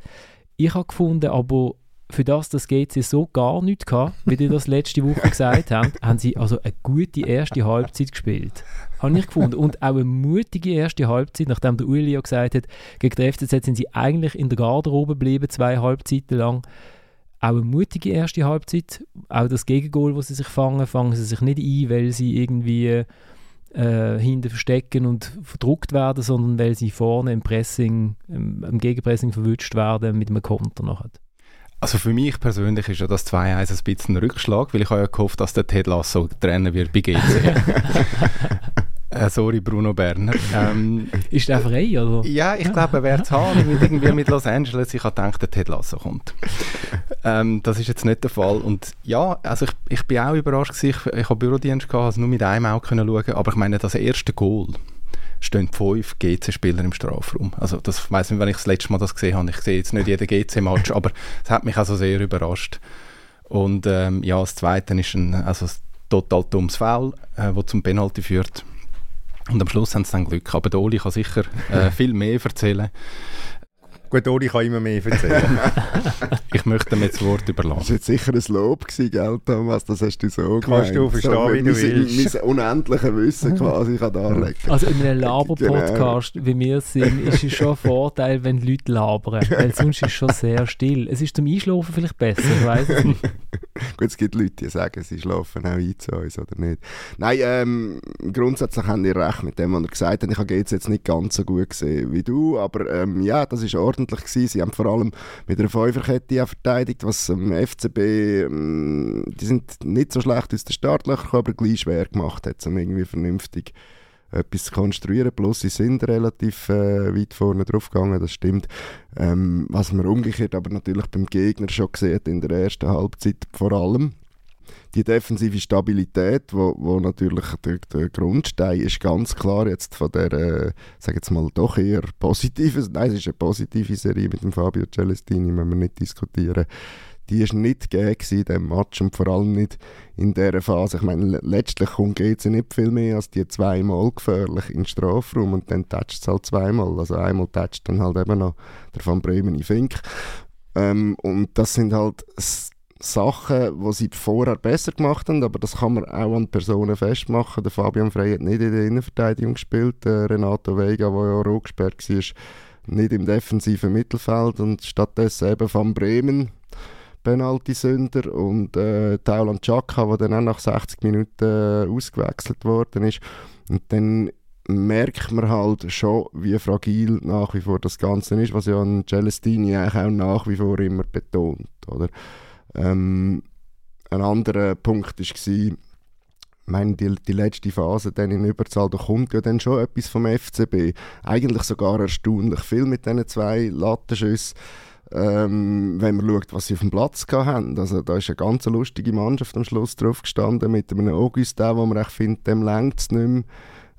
Ich habe gefunden, aber für das, dass GC so gar nichts hatte, wie die das letzte Woche gesagt haben, haben sie also eine gute erste Halbzeit gespielt. Habe ich gefunden. Und auch eine mutige erste Halbzeit, nachdem der Uli ja gesagt hat, gegen die FCZ sind sie eigentlich in der Garderobe geblieben, zwei Halbzeiten lang auch eine mutige erste Halbzeit. Auch das Gegengol, das sie sich fangen, fangen sie sich nicht ein, weil sie irgendwie äh, hinten verstecken und verdruckt werden, sondern weil sie vorne im Pressing, im, im Gegenpressing verwünscht werden mit einem Konter nachher. Also für mich persönlich ist ja das 2-1 ein bisschen ein Rückschlag, weil ich habe ja gehofft, dass der Ted Lasso trennen wird bei GC. Äh, sorry, Bruno Berner. Ähm, ist der frei, oder? Ja, ich glaube, er wäre zu haben, irgendwie mit Los Angeles. Ich habe gedacht, der Ted Lasso kommt. Ähm, das ist jetzt nicht der Fall. Und ja, also ich, ich bin auch überrascht gewesen. Ich, ich habe Bürodienst gehabt, also nur mit einem Auge können schauen. Aber ich meine, das erste Goal stehen fünf GC-Spieler im Strafraum. Also das weiß nicht, wenn ich das letzte Mal das gesehen habe. Ich sehe jetzt nicht jeden GC-Match, aber es hat mich also sehr überrascht. Und ähm, ja, das Zweite ist ein also ein total dummes Foul, äh, wo zum Penalty führt. Und am Schluss haben sie dann Glück. Aber der Oli kann sicher äh, viel mehr erzählen. Gut, Ori kann immer mehr erzählen. ich möchte mir das Wort überlassen. Das war jetzt sicher ein Lob, gewesen, gell, Thomas? Das hast du so Kannst gemeint. du verstehen, so, wie du willst. Mein unendliches Wissen quasi kann darlegen. Also in einem Laber-Podcast, genau. wie wir sind, ist es schon ein Vorteil, wenn Leute labern. Weil sonst ist es schon sehr still. Es ist zum Einschlafen vielleicht besser, ich weiß es nicht. Gut, es gibt Leute, die sagen, sie schlafen auch ein zu uns oder nicht. Nein, ähm, grundsätzlich haben die recht mit dem, was er gesagt hat. Ich habe jetzt, jetzt nicht ganz so gut gesehen wie du, aber ähm, ja, das ist ordentlich gewesen. Sie haben vor allem mit einer Fünferkette verteidigt, was ähm, FCB, ähm, die sind nicht so schlecht aus den Startlöchern, aber gleich schwer gemacht hat, um irgendwie vernünftig etwas zu konstruieren. Plus, sie sind relativ äh, weit vorne drauf gegangen, das stimmt. Ähm, was man umgekehrt aber natürlich beim Gegner schon gesehen in der ersten Halbzeit vor allem. Die defensive Stabilität, wo, wo natürlich der, der Grundstein ist, ganz klar jetzt von der, äh, sage jetzt mal, doch eher positiven, nein, es ist eine positive Serie mit dem Fabio Celestini, müssen wir nicht diskutieren die ist nicht gegeben in diesem Match und vor allem nicht in dieser Phase. Ich meine, letztlich kommt GC nicht viel mehr als die zweimal gefährlich in den Strafraum und dann tätscht es halt zweimal. Also einmal tätscht dann halt eben noch der Van Bremen in Fink. Ähm, und das sind halt Sachen, die sie vorher besser gemacht haben, aber das kann man auch an Personen festmachen. Der Fabian Frey hat nicht in der Innenverteidigung gespielt, der Renato Vega, der ja rot gesperrt war, nicht im defensiven Mittelfeld und stattdessen eben Van Bremen, Penalty-Sünder und äh, Taulan Chaka, der dann auch nach 60 Minuten äh, ausgewechselt worden ist. Und dann merkt man halt schon, wie fragil nach wie vor das Ganze ist, was ja Celestini eigentlich auch nach wie vor immer betont. Oder? Ähm, ein anderer Punkt war, ich meine, die, die letzte Phase dann in Überzahl, da kommt ja dann schon etwas vom FCB. Eigentlich sogar erstaunlich viel mit diesen zwei Lattenschüssen ähm, wenn man schaut, was sie auf dem Platz haben. Also da ist eine ganz lustige Mannschaft am Schluss drauf gestanden mit einem Augustin, wo man echt findet, dem längt es nicht mehr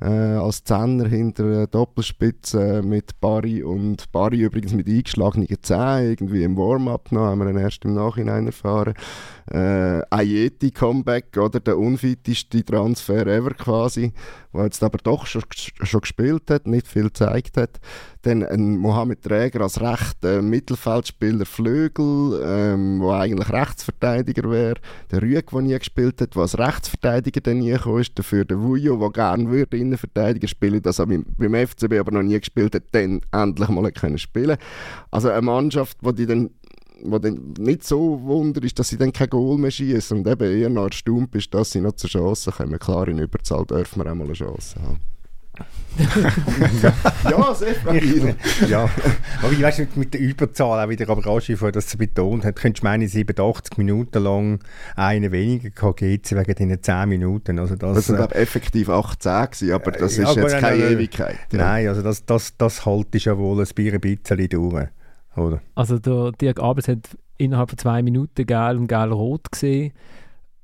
äh, als Zehner hinter der Doppelspitze mit Barry und Barry übrigens mit eingeschlagenen Zähnen, irgendwie im Warm-up noch, haben wir dann erst im Nachhinein erfahren. Äh, Ayeti Comeback, oder der unfiteste Transfer ever quasi, der jetzt aber doch schon, schon gespielt hat, nicht viel gezeigt hat. Dann ein Mohamed Träger als rechter Mittelfeldspieler Flügel, ähm, eigentlich Rechtsverteidiger wäre. Der Rüeg, der nie gespielt hat, der als Rechtsverteidiger dann nie gekommen ist. Dafür der Vujo, der gerne würde Innenverteidiger spielen, das aber beim FCB aber noch nie gespielt hat, dann endlich mal können spielen. Also eine Mannschaft, die die dann was dann nicht so wunder ist, dass sie dann kein Goal mehr schießen und eben eher noch erstaunt ist, dass sie noch zur Chance kommen. Klar, in Überzahl dürfen wir auch mal eine Chance haben. Ja, sehr fragil. ja, aber ich weiß nicht, mit der Überzahl auch wieder, aber Raschi vorher das betont hat, könntest du meinen, 87 Minuten lang einen weniger KGC wegen diesen 10 Minuten. Also das, das sind, äh, glaube effektiv 18 gewesen, aber das ja, ist aber jetzt nein, keine nein, Ewigkeit. ja. Nein, also das, das, das haltest ja wohl ein Bier ein bisschen durch. Oder? Also der Dirk Abels hat innerhalb von zwei Minuten geil und geil rot gesehen.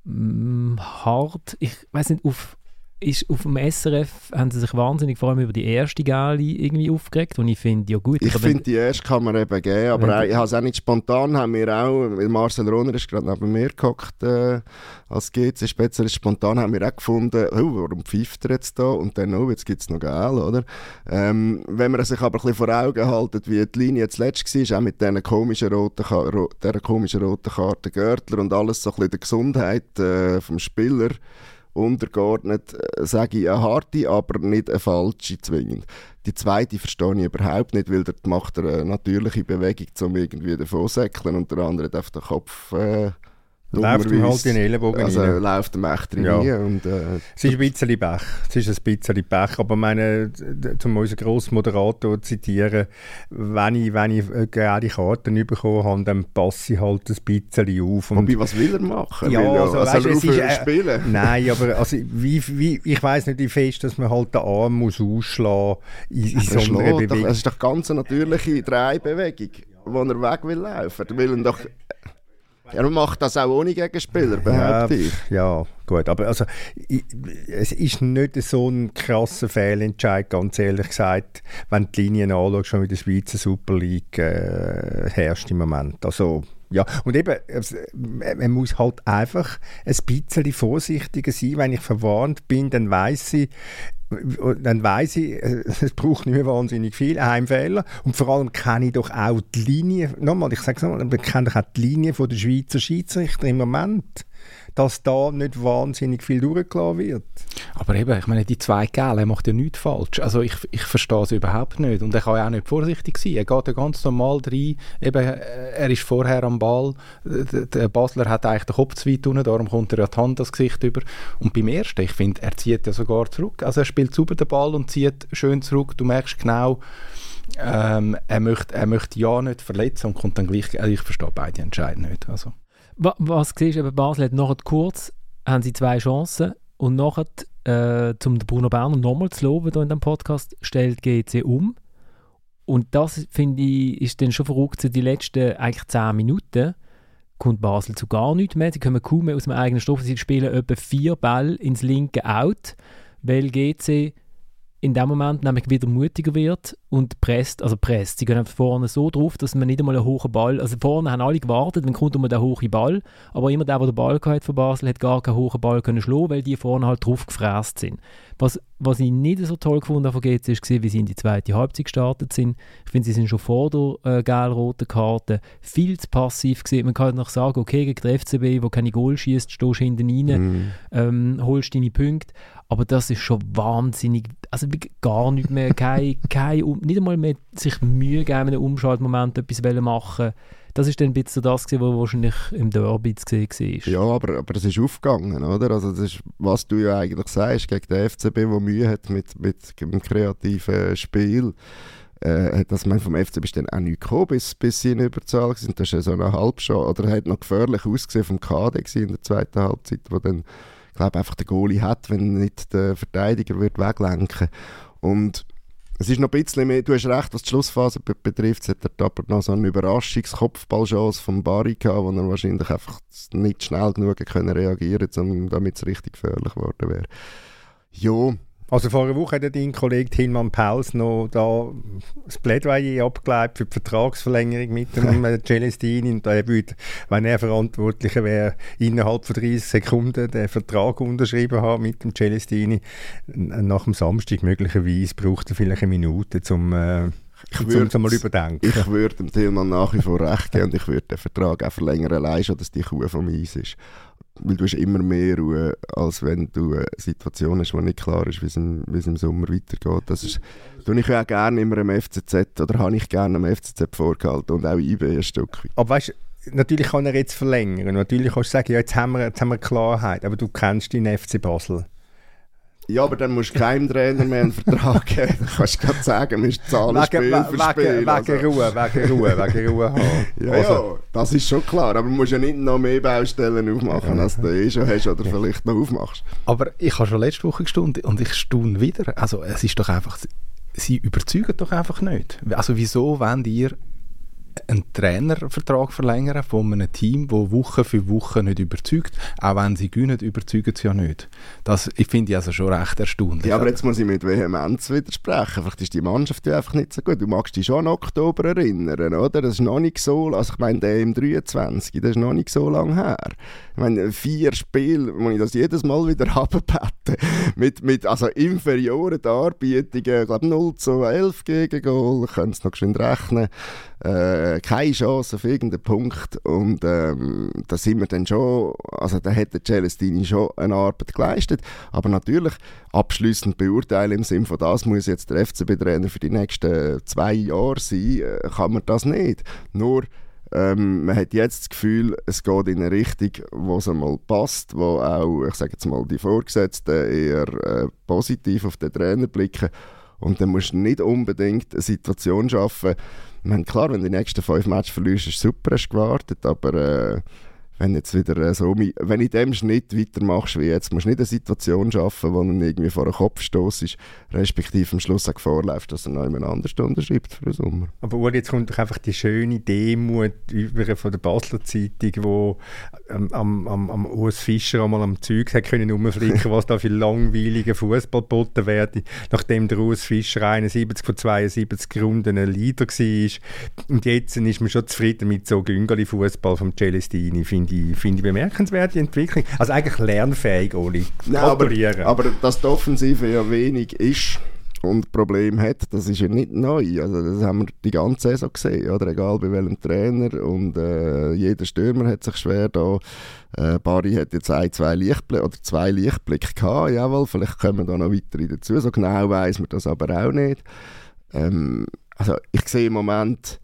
Hart. Ich weiß nicht, auf, ist, auf dem SRF haben sie sich wahnsinnig vor allem über die erste Gali irgendwie aufgeregt und ich finde, ja gut. Ich finde, die erste kann man eben geben, aber auch, ich habe es auch nicht spontan, haben wir auch, weil Marcel Rohner ist gerade neben mir gehockt, äh, als GC-Spezialist, spontan haben wir auch gefunden, oh, warum pfeift er jetzt da? Und dann, oh, jetzt gibt es noch Gel, oder? Ähm, wenn man sich aber ein bisschen vor Augen haltet, wie die Linie zuletzt war, auch mit diesen komischen roten, Ka komischen roten Karte Görtler und alles so ein bisschen der Gesundheit äh, vom Spieler untergeordnet, äh, sage ich eine harte, aber nicht eine falsche zwingend. Die zweite verstehe ich überhaupt nicht, weil dort macht er eine natürliche Bewegung, um irgendwie davon zu säckeln und der andere darf den Kopf äh, Läuft ihm halt in den Ellenbogen Also rein. läuft ihm echt rein Ja. und äh, Es ist ein bisschen Pech. Es ist ein bisschen Pech. Aber meine, d- um unseren grossen Moderator zu zitieren, wenn ich, wenn ich äh, gerade Karten bekommen habe, dann passe ich halt ein bisschen auf. Und wobei, was will er machen? Ja, will er, also, also, weißt er ist, äh, spielen? Nein, aber also, wie, wie, ich weiß nicht, wie fest, dass man halt den Arm muss ausschlagen in, in so Er einer schlägt doch, Bewegung. es ist doch ganz eine natürliche Drehbewegung, wo er weg will laufen. Er will ihn doch... Er macht das auch ohne Gegenspieler, behaupte ich. Ja, gut, aber also, ich, es ist nicht so ein krasser Fehlentscheid, ganz ehrlich gesagt, wenn du die Linien anschaust, schon wie die Schweizer Super League äh, herrscht im Moment. Also, ja, und eben, es- man muss halt einfach ein bisschen vorsichtiger sein. Wenn ich verwarnt bin, dann weiß ich, dann weiß ich, äh, es braucht nicht mehr wahnsinnig viel Heimfehler und vor allem kenne ich doch auch die Linie, nochmal, ich sage es nochmal, ich kenne doch auch die Linie von der Schweizer Schiedsrichter im Moment, dass da nicht wahnsinnig viel durchgelassen wird. Aber eben, ich meine, die zwei Gäle macht ja nichts falsch. Also ich, ich verstehe es überhaupt nicht. Und er kann ja auch nicht vorsichtig sein. Er geht ja ganz normal rein. Eben, äh, er ist vorher am Ball. Der, der Basler hat eigentlich den Kopf zu weit unten, darum kommt er ja die Hand das Gesicht über. Und beim ersten, ich finde, er zieht ja sogar zurück. Also er spielt sauber den Ball und zieht schön zurück. Du merkst genau, ähm, er, möchte, er möchte ja nicht verletzen und kommt dann gleich... Also ich verstehe beide Entscheidungen nicht. Also. Wa- Was siehst, eben Basel hat nachher kurz haben sie zwei Chancen und nachher, äh, zum Bruno Berner nochmal zu loben hier in diesem Podcast, stellt GC um. Und das, finde ich, ist dann schon verrückt, die letzten eigentlich 10 Minuten kommt Basel zu gar nichts mehr. Sie kommen kaum mehr aus dem eigenen Stoff. Sie spielen etwa vier Bälle ins linke Out, weil GC in dem Moment nämlich wieder mutiger wird und presst, also presst. Sie gehen vorne so drauf, dass man nicht einmal einen hohen Ball, also vorne haben alle gewartet, dann kommt immer der hohe Ball, aber immer der, der den Ball gehabt hat von Basel, hat gar keinen hohen Ball können schlagen, weil die vorne halt drauf gefräst sind. Was, was ich nicht so toll gefunden habe von GC, ist, wie sie in die zweite Halbzeit gestartet sind. Ich finde, sie sind schon vor der äh, gelb-roten Karte viel zu passiv gewesen. Man kann halt noch sagen, okay, gegen den FCB, wo keine Goal schießt, stehst hinten rein, Mhm. ähm, holst deine Punkte. Aber das ist schon wahnsinnig, also gar nicht mehr, kein, kein, nicht einmal mehr sich Mühe geben, in einem Umschaltmoment etwas machen Das ist dann ein bisschen das, was wahrscheinlich im Derby war. Ja, aber, aber es ist aufgegangen, oder? Also das ist, was du ja eigentlich sagst, gegen den FCB, der Mühe hat mit, mit dem kreativen Spiel, äh, hat das man vom FCB ist dann auch nicht gekommen, bis, bis sie in Überzahl sind. Das ist ja so eine Halbschau. Oder hat noch gefährlich ausgesehen vom KD in der zweiten Halbzeit, wo dann, ich glaube, einfach der Goalie hat, wenn nicht der Verteidiger wird weglenken. Und es ist noch ein bisschen mehr, du hast recht, was die Schlussphase be betrifft, es hat er aber noch so eine Überraschungskopfballchance vom Barry gehabt, wo er wahrscheinlich einfach nicht schnell genug können reagieren konnte, damit es richtig gefährlich geworden wäre. Ja, Also vor einer Woche hat dein Kollege Tilman Pauls noch da das Plädoyer abgeleitet für die Vertragsverlängerung mit dem äh, Celestini und er würde, wenn er Verantwortlicher wäre, innerhalb von 30 Sekunden den Vertrag unterschrieben haben mit dem Celestini. Nach dem Samstag möglicherweise braucht er vielleicht eine Minute, um äh, zum, würd- zum mal überdenken. ich würde dem Tillmann nach wie vor recht geben und ich würde den Vertrag auch verlängern, allein schon, dass die Kuh vom Eis ist. Weil du hast immer mehr Ruhe, als wenn du eine Situation hast, wo nicht klar ist, wie es im, wie es im Sommer weitergeht. Das ist, tue ich auch gerne immer im FCZ oder habe ich gerne am FCZ vorgehalten und auch IB ein Stück. Aber weißt natürlich kann er jetzt verlängern. Natürlich kannst du sagen, ja, jetzt haben wir, jetzt haben wir Klarheit, aber du kennst den FC Basel. Ja, aber dann musst du keinem Trainer mehr einen Vertrag geben. Dann kannst du gerade sagen, wir müssen Zahlen Spiel wegen, für Spiel. Wegen, also. wegen Ruhe, wegen Ruhe, wegen Ruhe haben. Ja, Also- ja, das ist schon klar. Aber du musst ja nicht noch mehr Baustellen aufmachen, als du eh schon hast oder vielleicht noch aufmachst. Aber ich habe schon letzte Woche gestaunt und ich staune wieder. Also es ist doch einfach, sie überzeugen doch einfach nicht. Also wieso wollt ihr einen Trainervertrag verlängern von einem Team, das Woche für Woche nicht überzeugt? Auch wenn sie gewinnen, überzeugen sie ja nicht. Das ich finde ich also schon recht erstaunlich. Ja, aber jetzt muss ich mit Vehemenz widersprechen. Vielleicht ist die Mannschaft ja einfach nicht so gut. Du magst dich schon an Oktober erinnern, oder? Das ist noch nicht so, also ich meine, der im 23, das ist noch nicht so lange her. Ich meine, vier Spiele, wo ich das jedes Mal wieder runterbette. mit, mit, also inferioren Darbietungen, ich glaube 0 zu 11 gegen Goal, könnt es noch geschwind rechnen. Äh, keine Chance auf irgendeinen Punkt und ähm, da sind wir dann schon, also da hat der Celestini schon eine Arbeit geleistet, aber natürlich abschließend beurteilen im Sinne von das muss jetzt der FCB-Trainer für die nächsten zwei Jahre sein, äh, kann man das nicht. Nur ähm, man hat jetzt das Gefühl, es geht in eine Richtung, wo es einmal passt, wo auch, ich sage jetzt mal, die Vorgesetzten eher äh, positiv auf den Trainer blicken. Und dann musst du nicht unbedingt eine Situation schaffen. Meine, klar, wenn du die nächsten fünf Matches verlierst, ist super, hast gewartet, aber äh, wenn jetzt wieder äh, so, wenn in dem Schnitt weitermachst wie jetzt, musst du nicht eine Situation schaffen, wo dann irgendwie vor den Kopf stoßt, respektive am Schluss auch Gefahr läuft, dass er noch jemand anders unterschreibt für den Sommer. Aber Uli, jetzt kommt doch einfach die schöne Demut über von der Basler Zeitung, wo ähm, am, am, am Urs Fischer einmal am Zeug hat können rumflicken, was da für langweiliger Fußball geboten werde, nachdem der Urs Fischer 71 von 72 Runden ein Leader war. Und jetzt ist man schon zufrieden mit so Güngali-Fußball vom Celestini, finde ich, finde ich bemerkenswerte Entwicklung. Also eigentlich lernfähig, Uli. Nein, aber, aber dass die Offensive ja wenig ist und Problem hat, das ist ja nicht neu. Also das haben wir die ganze Saison gesehen, oder? egal bei welchem Trainer. Und äh, jeder Stürmer hat sich schwer da. Äh, Barry hat jetzt ein, zwei Lichtblicke oder zwei Lichtblicke gehabt, jawohl, vielleicht kommen da noch weitere dazu. So genau weiß man das aber auch nicht. Ähm, also ich sehe im Moment,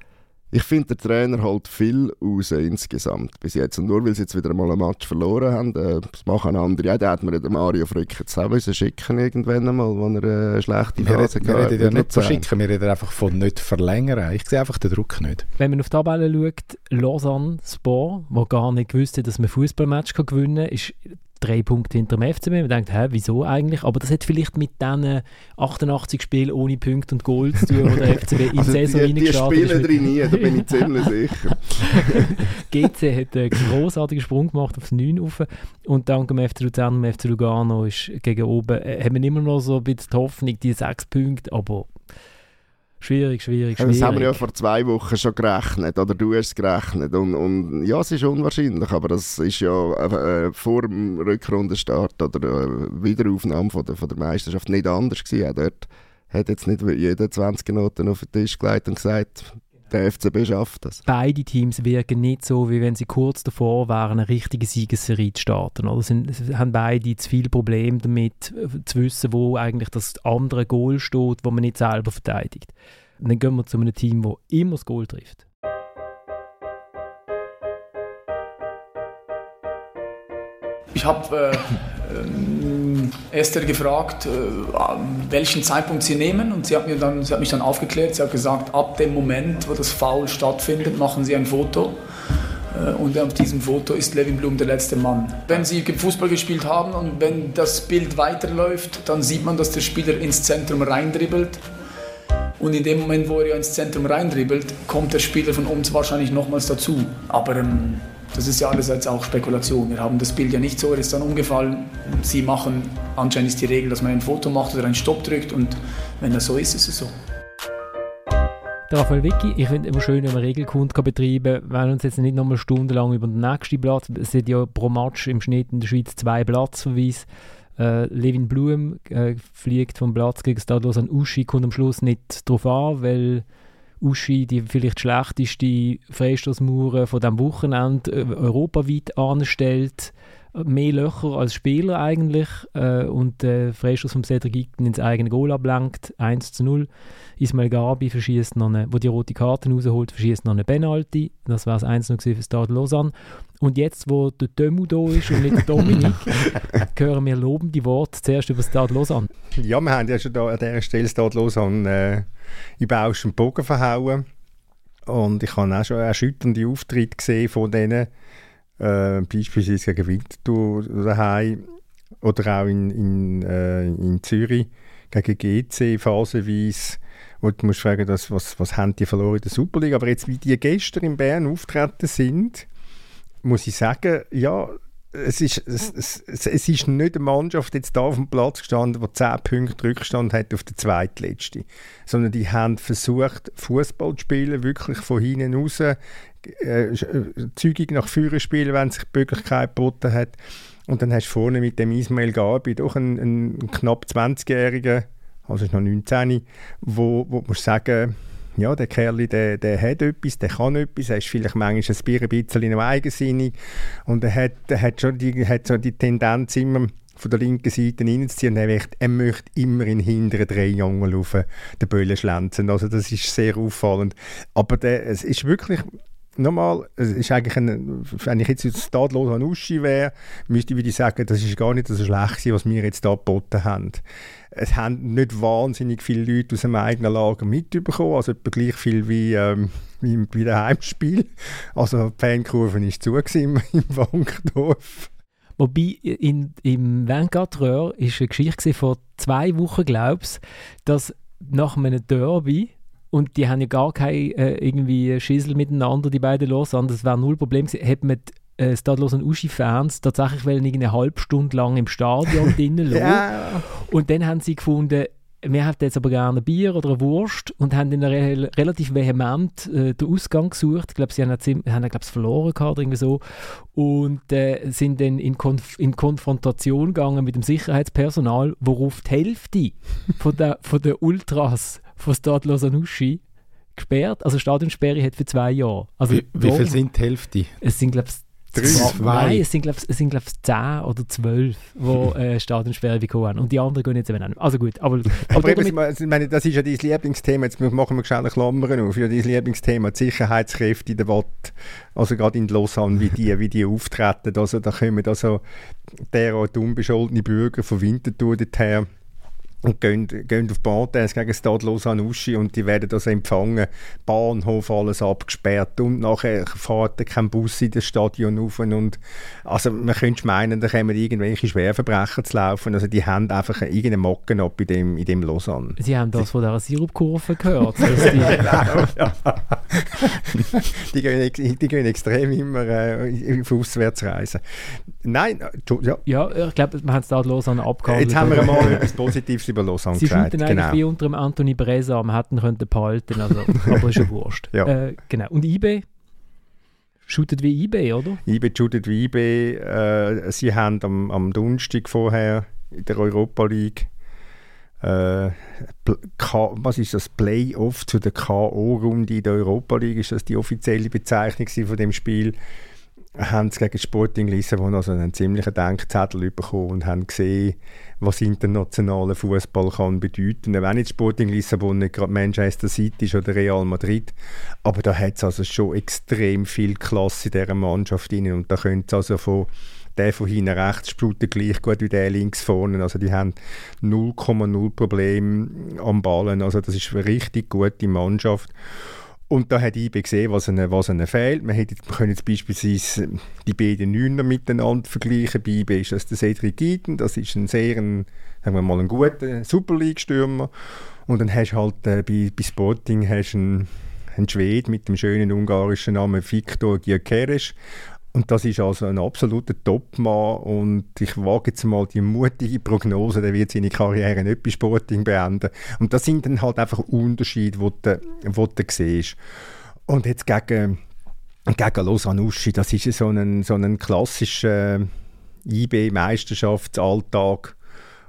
ich finde, der Trainer holt viel raus insgesamt bis jetzt. Und nur weil sie jetzt wieder mal ein Match verloren haben, äh, das machen andere. Ja, da hat mir den Mario Frick jetzt auch müssen schicken irgendwann einmal, wo er äh, eine schlechte wir, Phase reden, wir reden ja nicht von schicken, wir reden einfach von nicht verlängern. Ich sehe einfach den Druck nicht. Wenn man auf die Tabelle schaut, Lausanne Sport, wo gar nicht gewusst hat, dass man ein Fußballmatch kann gewinnen kann, ist drei Punkte hinter dem FCB. Man denkt, hä, wieso eigentlich? Aber das hat vielleicht mit diesen 88 Spielen ohne Punkte und Goal zu tun, wo der FCB in die Also Saison die, die spielen ist. drin nie, da bin ich ziemlich sicher. GC hat einen grossartigen Sprung gemacht auf 9 rauf und dank dem FC Luzern und dem FC Lugano ist gegen oben, äh, haben wir immer noch so ein bisschen die Hoffnung, die sechs Punkte, aber schwierig, schwierig, schwierig. Das haben wir ja vor zwei Wochen schon gerechnet, oder du hast gerechnet. Und, und ja, es ist unwahrscheinlich, aber das ist ja äh, vor dem Rückrundenstart oder äh, Wiederaufnahme von der, von der Meisterschaft nicht anders gewesen. Auch dort hat jetzt nicht jeder 20 Noten auf den Tisch gelegt und gesagt, der FCB schafft das. beide Teams wirken nicht so, wie wenn sie kurz davor wären, eine richtige Siegesserie zu starten. Oder sind, haben beide zu viel Probleme damit, äh, zu wissen, wo eigentlich das andere Goal steht, wo man nicht selber verteidigt. Und dann gehen wir zu einem Team, das immer das Goal trifft. Ich habe äh, ähm, Esther gefragt, äh, welchen Zeitpunkt sie nehmen und sie hat, mir dann, sie hat mich dann aufgeklärt. Sie hat gesagt, ab dem Moment, wo das Foul stattfindet, machen sie ein Foto. Äh, Und auf diesem Foto ist Levin Blum der letzte Mann. Wenn sie Fußball gespielt haben und wenn das Bild weiterläuft, dann sieht man, dass der Spieler ins Zentrum reindribbelt. Und in dem Moment, wo er ins Zentrum reindribbelt, kommt der Spieler von uns wahrscheinlich nochmals dazu. Aber ähm, das ist ja alles jetzt auch Spekulation. Wir haben das Bild ja nicht so, er ist dann umgefallen. Sie machen, anscheinend ist die Regel, dass man ein Foto macht oder einen Stopp drückt. Und wenn das so ist, ist es so. Raphael Vicky, ich finde immer schön, wenn man Regelkunde kann betreiben kann, wenn uns jetzt nicht nochmal stundenlang über den nächsten Platz, es sind ja pro Match im Schnitt in der Schweiz zwei Platzverweise. Äh, Levin Blum äh, fliegt vom Platz gegen Stadlos an Uschi, kommt am Schluss nicht drauf an, weil Uschi die vielleicht schlechteste Freistoßmauer von diesem Wochenende äh, europaweit anstellt. Mehr Löcher als Spieler eigentlich äh, und äh, Freistoß vom Cedric Gigton ins eigene Goal ablenkt, 1 zu 0. Ismail Gabi verschießt noch eine, wo die rote Karte rausholt, verschießt noch eine Penalty. Das war das 1 0 für Stade Lausanne. Und jetzt, wo der Dömu da ist und nicht der Dominik, hören wir lobende Worte zuerst über Stade Lausanne. Ja, wir haben ja schon da an dieser Stelle Stade Lausanne äh, in Bausch und Bogen verhauen. Und ich habe auch schon erschütternde Auftritte gesehen von denen, äh, beispielsweise gegen Winterthur daheim oder auch in, in, äh, in Zürich gegen GC phasenweise wo du musst fragen, dass, was, was haben die verloren in der Superliga. Aber jetzt, wie die gestern in Bern auftreten sind, muss ich sagen, ja, es ist, es, es, es ist nicht eine Mannschaft jetzt da auf dem Platz gestanden, die 10 Punkte Rückstand hat auf den zweitletzten, sondern die haben versucht, Fußball zu spielen, wirklich von hinten raus, äh, äh, zügig nach vorne spielen, wenn sich die Möglichkeit geboten hat. Und dann hast du vorne mit dem Ismail Gabi doch einen, einen knapp 20-jährigen also ist noch 19, wo, wo musst sagen, ja, der Kerl, der, der hat etwas, der kann etwas, er ist vielleicht manchmal ein bisschen noch eigensinnig und er hat, er hat schon die, hat so die Tendenz immer von der linken Seite reinzuziehen er möchte, er möchte immer in hinteren drei Jungen auf den Böllen schlänzen. Also das ist sehr auffallend. Aber der, es ist wirklich nochmal, es ist eigentlich ein, wenn ich jetzt stadlos an Uschi wäre, müsste ich sagen, das ist gar nicht so schlecht, was wir jetzt da geboten haben. Es haben nicht wahnsinnig viele Leute aus dem eigenen Lager mitbekommen, also etwa gleich viel wie, ähm, wie bei dem Heimspiel. Also die Fankurve war zu im, im Wankdorf. Wobei in, im Röhr ist eine Geschichte vor zwei Wochen, glaube ich, dass nach einem Derby und die haben ja gar kein äh, irgendwie Schissel miteinander, die beiden los, sondern das wäre null Problem gewesen. Hat man äh, Stadlos und Uschi-Fans tatsächlich wollen eine halbe Stunde lang im Stadion drinnen ja. Und dann haben sie gefunden, wir hätten jetzt aber gerne ein Bier oder eine Wurst und haben dann re relativ vehement äh, den Ausgang gesucht. Ich glaube, sie haben, haben glaub, verloren gehabt oder irgendwie so und äh, sind dann in, Konf in Konfrontation gegangen mit dem Sicherheitspersonal, worauf die Hälfte von der, von der Ultras von Stade Lausanne gesperrt. Also Stadionsperre hat für zwei Jahre. Also wie, wie viel sind die Hälfte? Es sind, glaube ich, Zwei. Nein, es sind, glaube ich, glaub, 10 oder 12, die äh, Stadionsperre bekommen haben. Und die anderen gehen jetzt eben auch Also gut, aber... aber eben, damit, meine, das ist ja dein Lieblingsthema, jetzt machen wir schnell Klammern auf, ja dein Lieblingsthema, die Sicherheitskräfte in der Watt, also gerade in Lausanne, wie die, wie die auftreten. Also da kommen also derart unbescholtene Bürger von Winterthur dorthin und gehen, gehen auf Bahntest gegen Stade Lausanne Uschi und die werden das empfangen. Bahnhof, alles abgesperrt und nachher fährt kein Bus in das Stadion rauf und also man könnte meinen, da kommen irgendwelche Schwerverbrecher zu laufen. Also die haben einfach irgendeine Mocken ab in dem, in dem Lausanne. Sie haben das von dieser Sirupkurve gehört. die, die, gehen, die gehen extrem immer äh, auf Auswärtsreisen. Nein, äh, ja. Ja, ich glaube, wir haben es da Lausanne abgehandelt. Jetzt haben wir mal etwas Positives über Lausanne Sie gesagt. Sie genau. eigentlich wie unter dem Anthony Bresa, man hätten können behalten, also, aber ist ja wurscht. ja. Äh, genau. Und IB? Shootet wie IB, oder? IB shootet wie IB. Äh, sie haben am, am Donnerstag vorher in der Europa League äh, was ist das Playoff zu der KO-Runde in der Europa League? Ist das die offizielle Bezeichnung von dem Spiel? Haben sie gegen Sporting Lissabon also einen ziemlichen Denkzettel bekommen und haben gesehen, was internationaler Fußball kann bedeuten. Wenn jetzt Sporting Lissabon nicht gerade Manchester City ist oder Real Madrid, aber da hat es also schon extrem viel Klasse in dieser Mannschaft drin und da könnte es also von der von hinten rechts sprutet gleich gut wie der links vorne. Also die haben 0,0 Probleme am Ballen. Also das ist eine richtig gute Mannschaft. Und da hat IB gesehen, was ihnen, was ihnen fehlt. Man, hätte, könnte jetzt beispielsweise die beiden Neuner miteinander vergleichen. Bei IB ist das der Cedric Gieten, das ist ein sehr, ein, sagen wir mal, ein guter Super League-Stürmer. Und dann hast du halt äh, bei, bei Sporting hast einen, einen Schwede mit dem schönen ungarischen Namen Viktor Gyökeres. Und das ist also ein absoluter Topmann und ich wage jetzt mal die mutige Prognose, der wird seine Karriere nicht bei Sporting beenden. Und das sind dann halt einfach Unterschiede, die du, wo du siehst. Und jetzt gegen, gegen Lausanne das ist so ein, so ein klassischer IB-Meisterschaftsalltag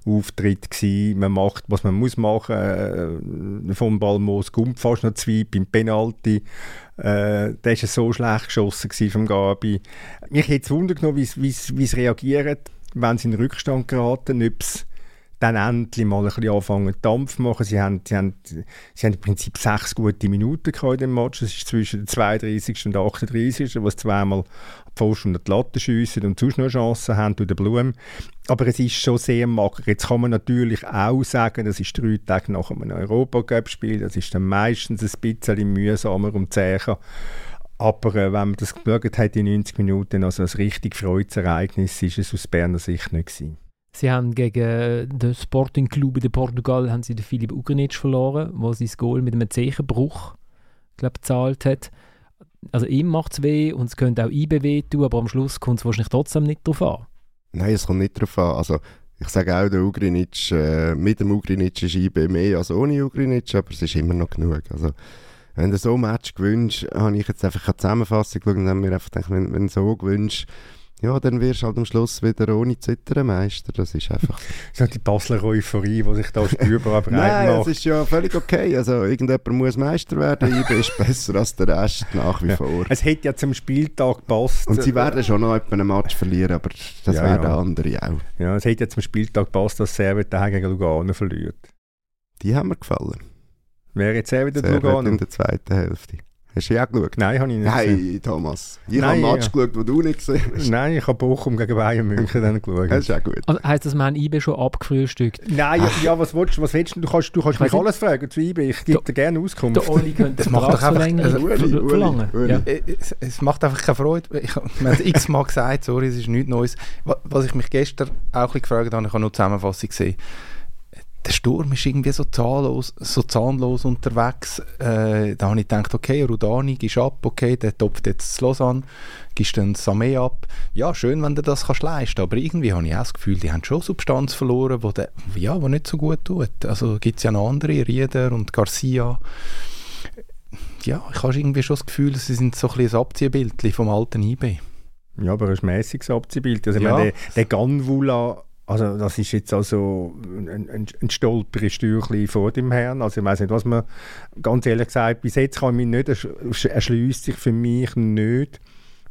Auftritt gewesen. Man macht, was man muss machen. Äh, vom Balmos kommt fast noch zwei beim Penalty. Äh, der war so schlecht geschossen vom Gabi. Mich hätte es wundern genommen, wie es reagiert, wenn sie in den Rückstand geraten, ob dann endlich mal ein bisschen anfangen Dampf machen. Sie haben, sie haben, sie haben im Prinzip sechs gute Minuten in dem Match. Das ist zwischen der 32. und 38. wo sie zweimal Pfosten und die Latte schiessen und sonst noch Chancen haben durch den Blum. Aber es ist schon sehr mager. Jetzt kann man natürlich auch sagen, das ist drei Tage nach einem Europacup-Spiel. Das ist dann meistens ein bisschen mühsamer und zäher. Aber äh, wenn man das geschaut hat in 90 Minuten, also ein richtig freudes Ereignis, ist es aus Berner Sicht nicht gewesen. Sie haben gegen den Sporting Club de Portugal haben sie den Filip Ugrinic verloren, sie das Goal mit einem Zechenbruch glaub, gezahlt hat. Also ihm macht es weh und es könnte auch IB weh tun, aber am Schluss kommt es wahrscheinlich trotzdem nicht drauf an. Nein, es kommt nicht drauf an. Also ich sage auch, der Ugrinic, äh, mit dem Ugrinic ist IB mehr als ohne Ugrinic, aber es ist immer noch genug. Also wenn du so ein Match gewünscht, habe ich jetzt einfach eine Zusammenfassung geschaut und habe mir einfach gedacht, wenn, wenn du so gewünscht, ja, dann wirst du halt am Schluss wieder ohne Zittern Meister. Das ist einfach so. die Basler Euphorie, die sich da spürbar breit Nein, macht. das ist ja völlig okay. Also irgendjemand muss Meister werden. IB ist besser als der Rest nach wie vor. Es hätte ja zum Spieltag gepasst. Und sie werden schon noch einen Match verlieren, aber das ja, werden ja. andere auch. Ja, es hätte ja zum Spieltag gepasst, dass Servet gegen Lugano verliert. Die haben mir gefallen. Wer jetzt Servet Lugano? in der zweiten Hälfte. Hast du ja auch geschaut? Nein, habe ich nicht Nein, gesehen. Thomas. Ich habe einen Match ja. geschaut, den du nicht gesehen hast. Nein, ich habe Bochum gegen Bayern München dann geschaut. Das ist auch gut. Also heisst das, wir haben IB schon abgefrühstückt? Nein, ja, ja, was willst du? Was willst du? Du kannst, du kannst mich alles fragen zu IB. Ich gebe dir gerne Auskunft. Der Oli könnte das macht doch einfach, also, Uli, verlangen. Uli, ja. es, es, macht einfach keine Freude. Ich habe es x-mal gesagt, sorry, es ist nichts Neues. Was ich mich gestern auch ein gefragt habe, ich habe nur die Zusammenfassung gesehen, der Sturm ist irgendwie so zahnlos, so zahnlos unterwegs. Äh, da habe ich gedacht, okay, Rudani gehst ab, okay, der topft jetzt Lausanne, gehst dann Samé ab. Ja, schön, wenn du das kannst leisten aber irgendwie habe ich auch das Gefühl, die haben schon Substanz verloren, wo der, ja, wo nicht so gut tut. Also gibt es ja noch andere, Rieder und Garcia. Ja, ich habe irgendwie schon das Gefühl, sie sind so ein bisschen ein Abziehbild vom alten IB. Ja, aber ein mäßiges Abziehbild. Also, ja. meine, der, der Ganvula also das ist jetzt also ein, ein, ein Stolperstückchen vor dem Herrn. Also ich weiß nicht, was man, ganz ehrlich gesagt, bis jetzt kann ich mich nicht, erschließt sich für mich nicht,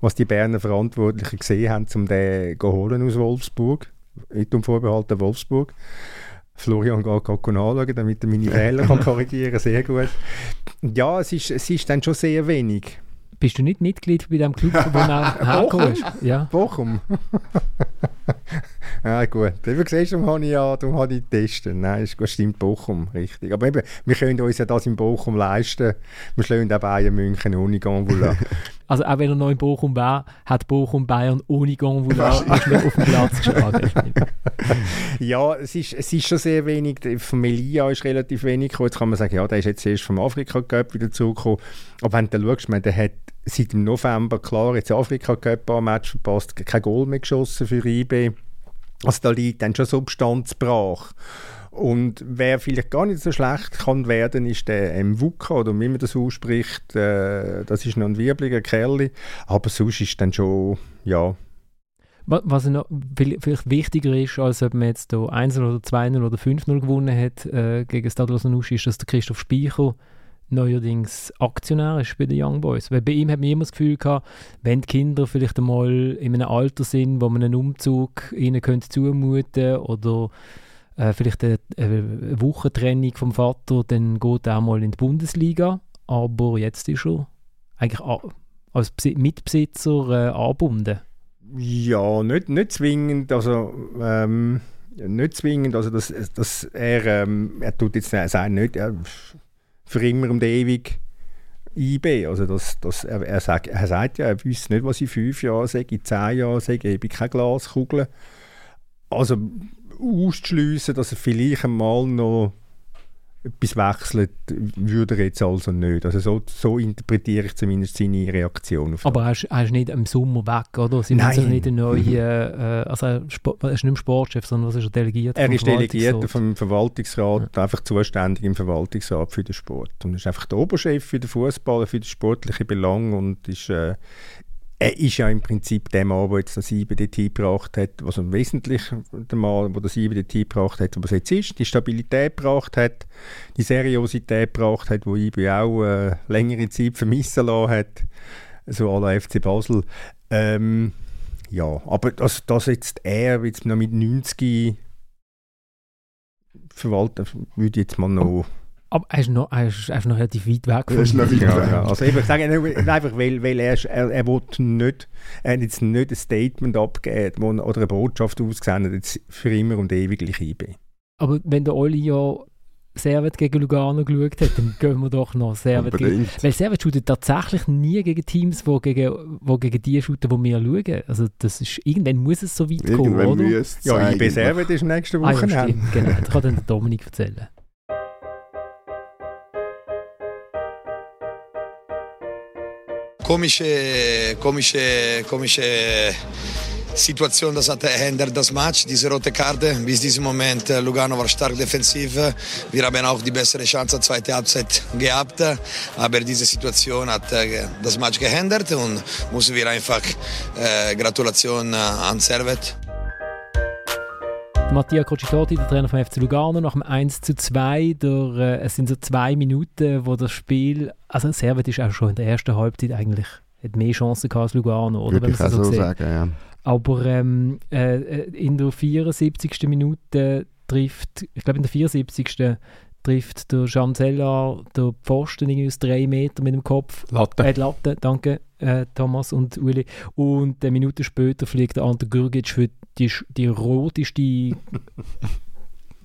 was die Berner Verantwortlichen gesehen haben, um den zu holen aus Wolfsburg, mit dem Vorbehalt der Wolfsburg. Florian geht gerade anschauen, damit er meine Fehler kann korrigieren kann. Sehr gut. Ja, es ist, es ist dann schon sehr wenig. Bist du nicht Mitglied bei dem Club, wo du herkommst? Ja. Bochum? ja, gut. Wie siehst du, habe ich ja darum habe ich getestet. Nein, das stimmt Bochum, richtig. Aber eben, wir können uns ja das in Bochum leisten. Wir schlagen auch Bayern München ohne Gonvula. also auch wenn er noch in Bochum war, hat Bochum Bayern ohne Gonvula auf den Platz geschlagen. ja, es ist, es ist schon sehr wenig. Von Melia ist relativ wenig gekommen. Jetzt kann man sagen, ja, der ist jetzt erst vom Afrika Cup wieder zurückgekommen. Aber wenn du schaust, man, der hat seit dem November, klar, jetzt Afrika Cup ein Match verpasst, kein Goal mehr geschossen für IB. Also da liegt dann schon Substanz brach. Und wer vielleicht gar nicht so schlecht kann werden, ist der Mvuka, oder wie man das ausspricht. Äh, das ist noch ein wirbliger Kerl. Aber sonst ist dann schon, ja. Was noch vielleicht wichtiger ist, als ob man jetzt 1 oder 2 oder 5-0 gewonnen hat äh, gegen Stade Lausanne, ist, dass der Christoph Speicher neuerdings Aktionär ist bei den Young Boys. Weil bei ihm hat man immer das Gefühl gehabt, wenn die Kinder vielleicht einmal in einem Alter sind, wo man einen Umzug ihnen könnte zumuten oder äh, vielleicht eine, eine Wochentrennung vom Vater, dann geht er auch mal in die Bundesliga. Aber jetzt ist er eigentlich als Mitbesitzer äh, angebunden. Ja, nicht, nicht zwingend. Also, ähm, nicht zwingend. Also, dass, dass er, ähm, er tut jetzt sagen, nicht, er, für immer und ewig IB. Also das, das, er, er, sagt, er sagt ja, er wüsste nicht, was in fünf Jahren sage, in zehn Jahren sage, ich bin keine Glaskugel. Also auszuschliessen, dass er vielleicht einmal noch etwas wechselt, würde er jetzt also nicht. Also so, so interpretiere ich zumindest seine Reaktion auf Aber er ist, er ist nicht im Sommer weg, oder? Sie Nein. Also nicht eine neue, mhm. äh, also er, ist nicht mehr Sportchef, sondern was ist er delegiert? Er ist delegiert vom Verwaltungsrat, ja. einfach zuständig im Verwaltungsrat für den Sport. Und ist einfach der Oberchef für den Fußball, für den sportlichen Belang und ist, äh, er ist ja im Prinzip der Mann, der jetzt das IBDT gebracht hat, was im Wesentlichen der Mann, der das IBDT gebracht hat, was jetzt ist, die Stabilität gebracht hat, die Seriosität gebracht hat, die IB auch äh, längere Zeit vermissen lassen hat, so la FC Basel. Ähm, ja, aber dass, dass jetzt er jetzt noch mit 90 verwalten, würde ich jetzt mal noch... Aber er ist noch, er ist, er ist noch relativ weit weg Er ist noch weit Ja, ja. Also ich sage einfach, weil, weil er, er, er, will nicht, er hat jetzt nicht ein Statement abgegeben wo, oder eine Botschaft ausgesendet, jetzt für immer und ewiglich IB. Aber wenn der Oli ja Servet gegen Lugano geschaut hat, dann gehen wir doch noch Servet gegen... Weil Servet shootet tatsächlich nie gegen Teams, die gegen, wo gegen die shooten, die wir schauen. Also das ist, irgendwann muss es so weit kommen, Irgendwann oder? müsste es Ja, IB eigentlich. Servet ist nächste Ah, ja, Woche. stimmt, genau. Das kann dann der Dominik erzählen. Komische, komische, komische Situation, das hat ändert das Match, diese rote Karte. Bis diesem Moment äh, Lugano war stark defensiv. Wir haben auch die bessere Chance zweite Halbzeit gehabt, aber diese Situation hat äh, das Match geändert und müssen wir einfach äh, Gratulation an Servet. Der Mattia Cocitoti, der Trainer vom FC Lugano, nach dem 1 zu 2, der, äh, es sind so zwei Minuten, wo das Spiel, also Servet ist auch schon in der ersten Halbzeit eigentlich, hat mehr Chancen gehabt als Lugano, oder? Würde ich so sieht. sagen, ja. Aber ähm, äh, äh, in der 74. Minute trifft, ich glaube in der 74. trifft der Chancellor den Pfosten irgendwie aus drei Metern mit dem Kopf. Latte. Äh, Latte, danke äh, Thomas und Uli. Und eine Minute später fliegt der Ante Gürgic für die, die roteste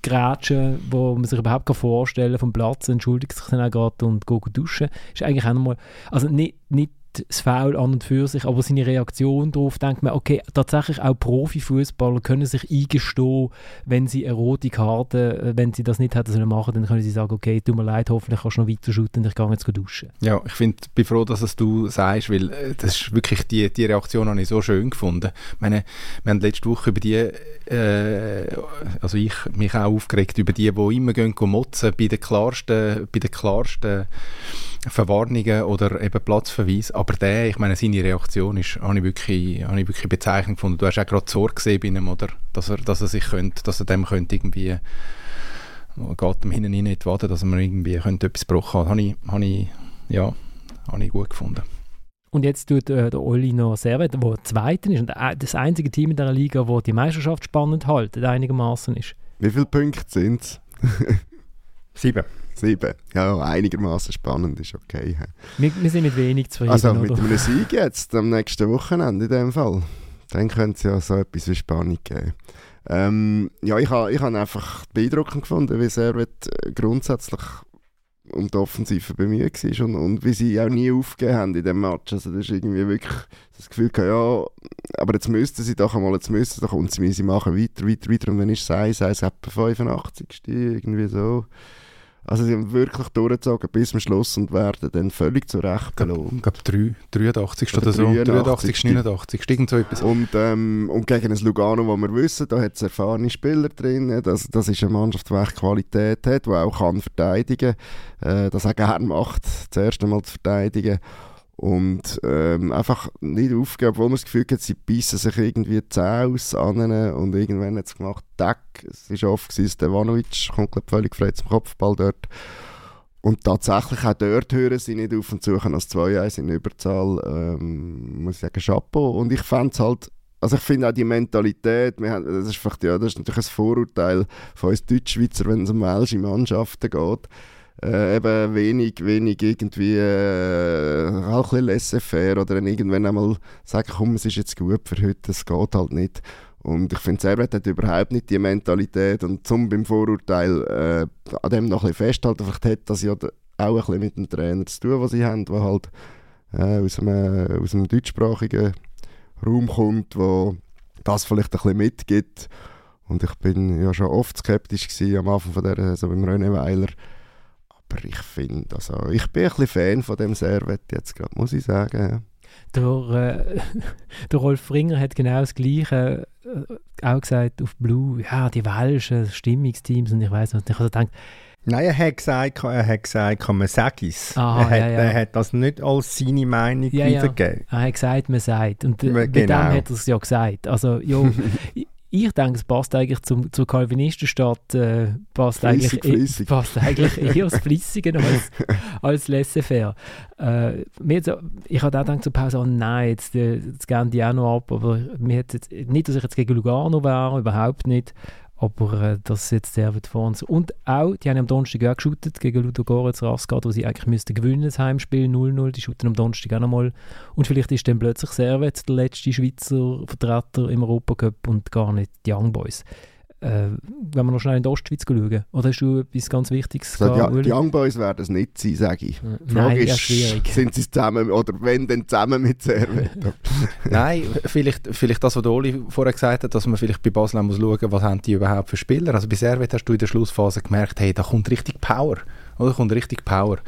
Grätsche, wo man sich überhaupt kann vorstellen kann, vom Platz, entschuldigt sich dann auch gerade und geht duschen. Ist eigentlich auch nochmal, also nicht, nicht das Foul an und für sich, aber seine Reaktion darauf, denkt man, okay, tatsächlich auch Profifußballer können sich eingestehen, wenn sie eine rote Karte, äh, wenn sie das nicht hätten sollen machen, dann können sie sagen, okay, tut mir leid, hoffentlich kannst du noch weiter und ich gehe jetzt duschen. Ja, ich find, bin froh, dass es du sagst, weil äh, das ist wirklich die, die Reaktion habe ich so schön gefunden. Ich meine, wir haben letzte Woche über die, äh, also ich mich auch aufgeregt über die, die immer gehen motzen bei den klarsten, bei den klarsten Verwarnungen oder eben Platzverweis. Aber der, ich meine, seine Reaktion ist, habe ich wirklich, habe ich wirklich bezeichnend gefunden. Du hast auch gerade Sorge gesehen bei ihm, oder? Dass er, dass er sich könnte, dass er dem könnte irgendwie geht ihm hinten rein in die Wade, dass man irgendwie könnte etwas gebrochen hat. Habe ich, habe ich, ja, habe ich gut gefunden. Und jetzt tut äh, der Oli noch Servet, der Zweiter ist und äh, das einzige Team in dieser Liga, wo die Meisterschaft spannend haltet, einigermaßen ist. Wie viele Punkte sind es? Sieben. Sieben. Ja, einigermaßen spannend ist okay. Wir, wir sind mit wenig zufrieden, Also mit oder? einem Sieg jetzt am nächsten Wochenende in dem Fall. Dann könnte es ja so etwas wie Spannung geben. Ähm, ja, ich habe ich ha einfach beeindruckend gefunden, wie Servet grundsätzlich um die Offensive bemüht war und, und wie sie auch nie aufgegeben haben in dem Match. Also das ist irgendwie wirklich das Gefühl gehabt, ja, aber jetzt müssten sie doch einmal, jetzt müssten sie doch und sie, machen weiter, weiter, weiter und dann ist es eins, eins etwa 85. irgendwie so. Also sie haben wirklich durchgezogen bis zum Schluss und werden dann völlig zu Recht belohnt. Ich glaube, drei- 83. Oder so. 83. 83, 89, irgend so etwas. Und, ähm, und gegen ein Lugano, wo wir wissen, da hat es erfahrene Spieler drin, das, das ist eine Mannschaft, die echt Qualität hat, die auch kann verteidigen äh, das auch gerne macht, das erste Mal zu verteidigen. Und ähm, einfach nicht aufgeben, obwohl man das Gefühl hat, sie beißen sich irgendwie die an und irgendwann hat es gemacht, Deck, es war oft, Stevanovic kommt glaub, völlig frei zum Kopfball dort. Und tatsächlich auch dort hören sie nicht auf und suchen als 2-1 in Überzahl, ähm, muss ich sagen, Chapeau. Und ich es halt, also ich finde auch die Mentalität, haben, das, ist ja, das ist natürlich ein Vorurteil von uns Deutschschweizer, wenn es um welsche Mannschaften geht. Äh, eben wenig, wenig irgendwie äh, auch ein laissez-faire oder irgendwann einmal sagen, komm, es ist jetzt gut für heute, es geht halt nicht. Und ich finde, Servet hat überhaupt nicht die Mentalität und zum beim Vorurteil äh, an dem noch ein bisschen festhalten, vielleicht hat das ja auch ein bisschen mit dem Trainer zu tun, was sie haben, der halt äh, aus, einem, aus einem deutschsprachigen Raum kommt, wo das vielleicht ein bisschen mitgibt. Und ich bin ja schon oft skeptisch gewesen am Anfang von der, so beim René Weiler. Aber ich finde, also ich bin ein bisschen Fan von dem Servet jetzt gerade, muss ich sagen. Der, äh, der Rolf Ringer hat genau das Gleiche äh, auch gesagt auf Blue. Ja, die welschen Stimmungsteams und ich weiß was. Und ich habe gedacht, Nein, er hat gesagt, er hat gesagt, man sagt es. Aha, er, hat, ja, ja. er hat das nicht als seine Meinung Ja, ja. wiedergegeben. Er hat gesagt, man sagt. Und äh, Ja, mit genau. dem hat er es ja gesagt. Also, ja, ich- ich denke, es passt eigentlich zum, zur Calvinistenstadt, äh, passt, Flüssig, eigentlich, eh- flüssig. passt eigentlich eher das Flüssige als, als Laissez-faire. Äh, mir jetzt, ich habe auch gedacht zur Pause, oh nein, jetzt, äh, jetzt gehen die auch noch ab, aber mir jetzt, nicht, dass ich jetzt gegen Lugano wäre, überhaupt nicht, aber äh, das jetzt der wird vor uns. Und auch, die haben am Donnerstag auch geshootet gegen Ludogorets Rasgat, wo sie eigentlich müssten gewinnen, das Heimspiel 0-0, die shooten am Donnerstag auch nochmal. Und vielleicht ist dann plötzlich Servet der letzte Schweizer Vertreter im Europacup und gar nicht die Young Boys. Äh, wenn wir noch schnell in die Ostschweiz schauen, oder hast du etwas ganz Wichtiges So, gehabt, die, Uli? die Young Boys werden es nicht sein, sage ich. Äh, Die Frage Nein, ja, ist, schwierig. sind sie zusammen, oder wenn dann zusammen mit Servet? Nein, vielleicht, vielleicht das, was der Oli vorher gesagt hat, dass man vielleicht bei Basel muss schauen was haben die überhaupt für Spieler. Also bei Servet hast du in der Schlussphase gemerkt, hey, da kommt richtig Power. Oder? Da kommt richtig Power.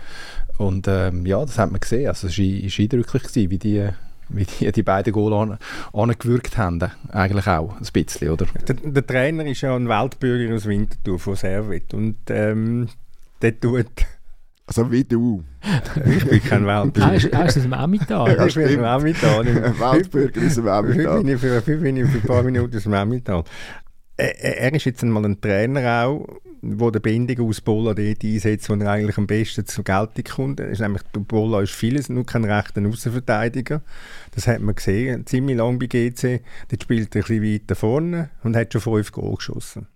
Und ähm, ja, das hat man gesehen. Also es war eindrücklich, gewesen, wie die, wie die, die beiden Goal an, angewürgt haben. Eigentlich auch, ein bisschen, oder? Der, der Trainer ist ja ein Weltbürger aus Winterthur von Servet und ähm, der tut... Also wie du. Ich bin kein Ah, Weltbürger. ist, ah, ist das im Emmental? Ja, ich bin im Emmental. Ein Weltbürger aus dem für, heute bin ich für ein paar Minuten aus dem Emmental. Er, ist jetzt einmal ein Trainer auch, der den Bindung aus Bola dort einsetzt, wo er eigentlich am besten zur Geltung kommt. Ist nämlich, der Bola ist vieles, nur kein rechter Außenverteidiger. Das hat man gesehen, ziemlich lang bei GC. Dort spielt er ein bisschen weiter vorne und hat schon fünf Goal geschossen.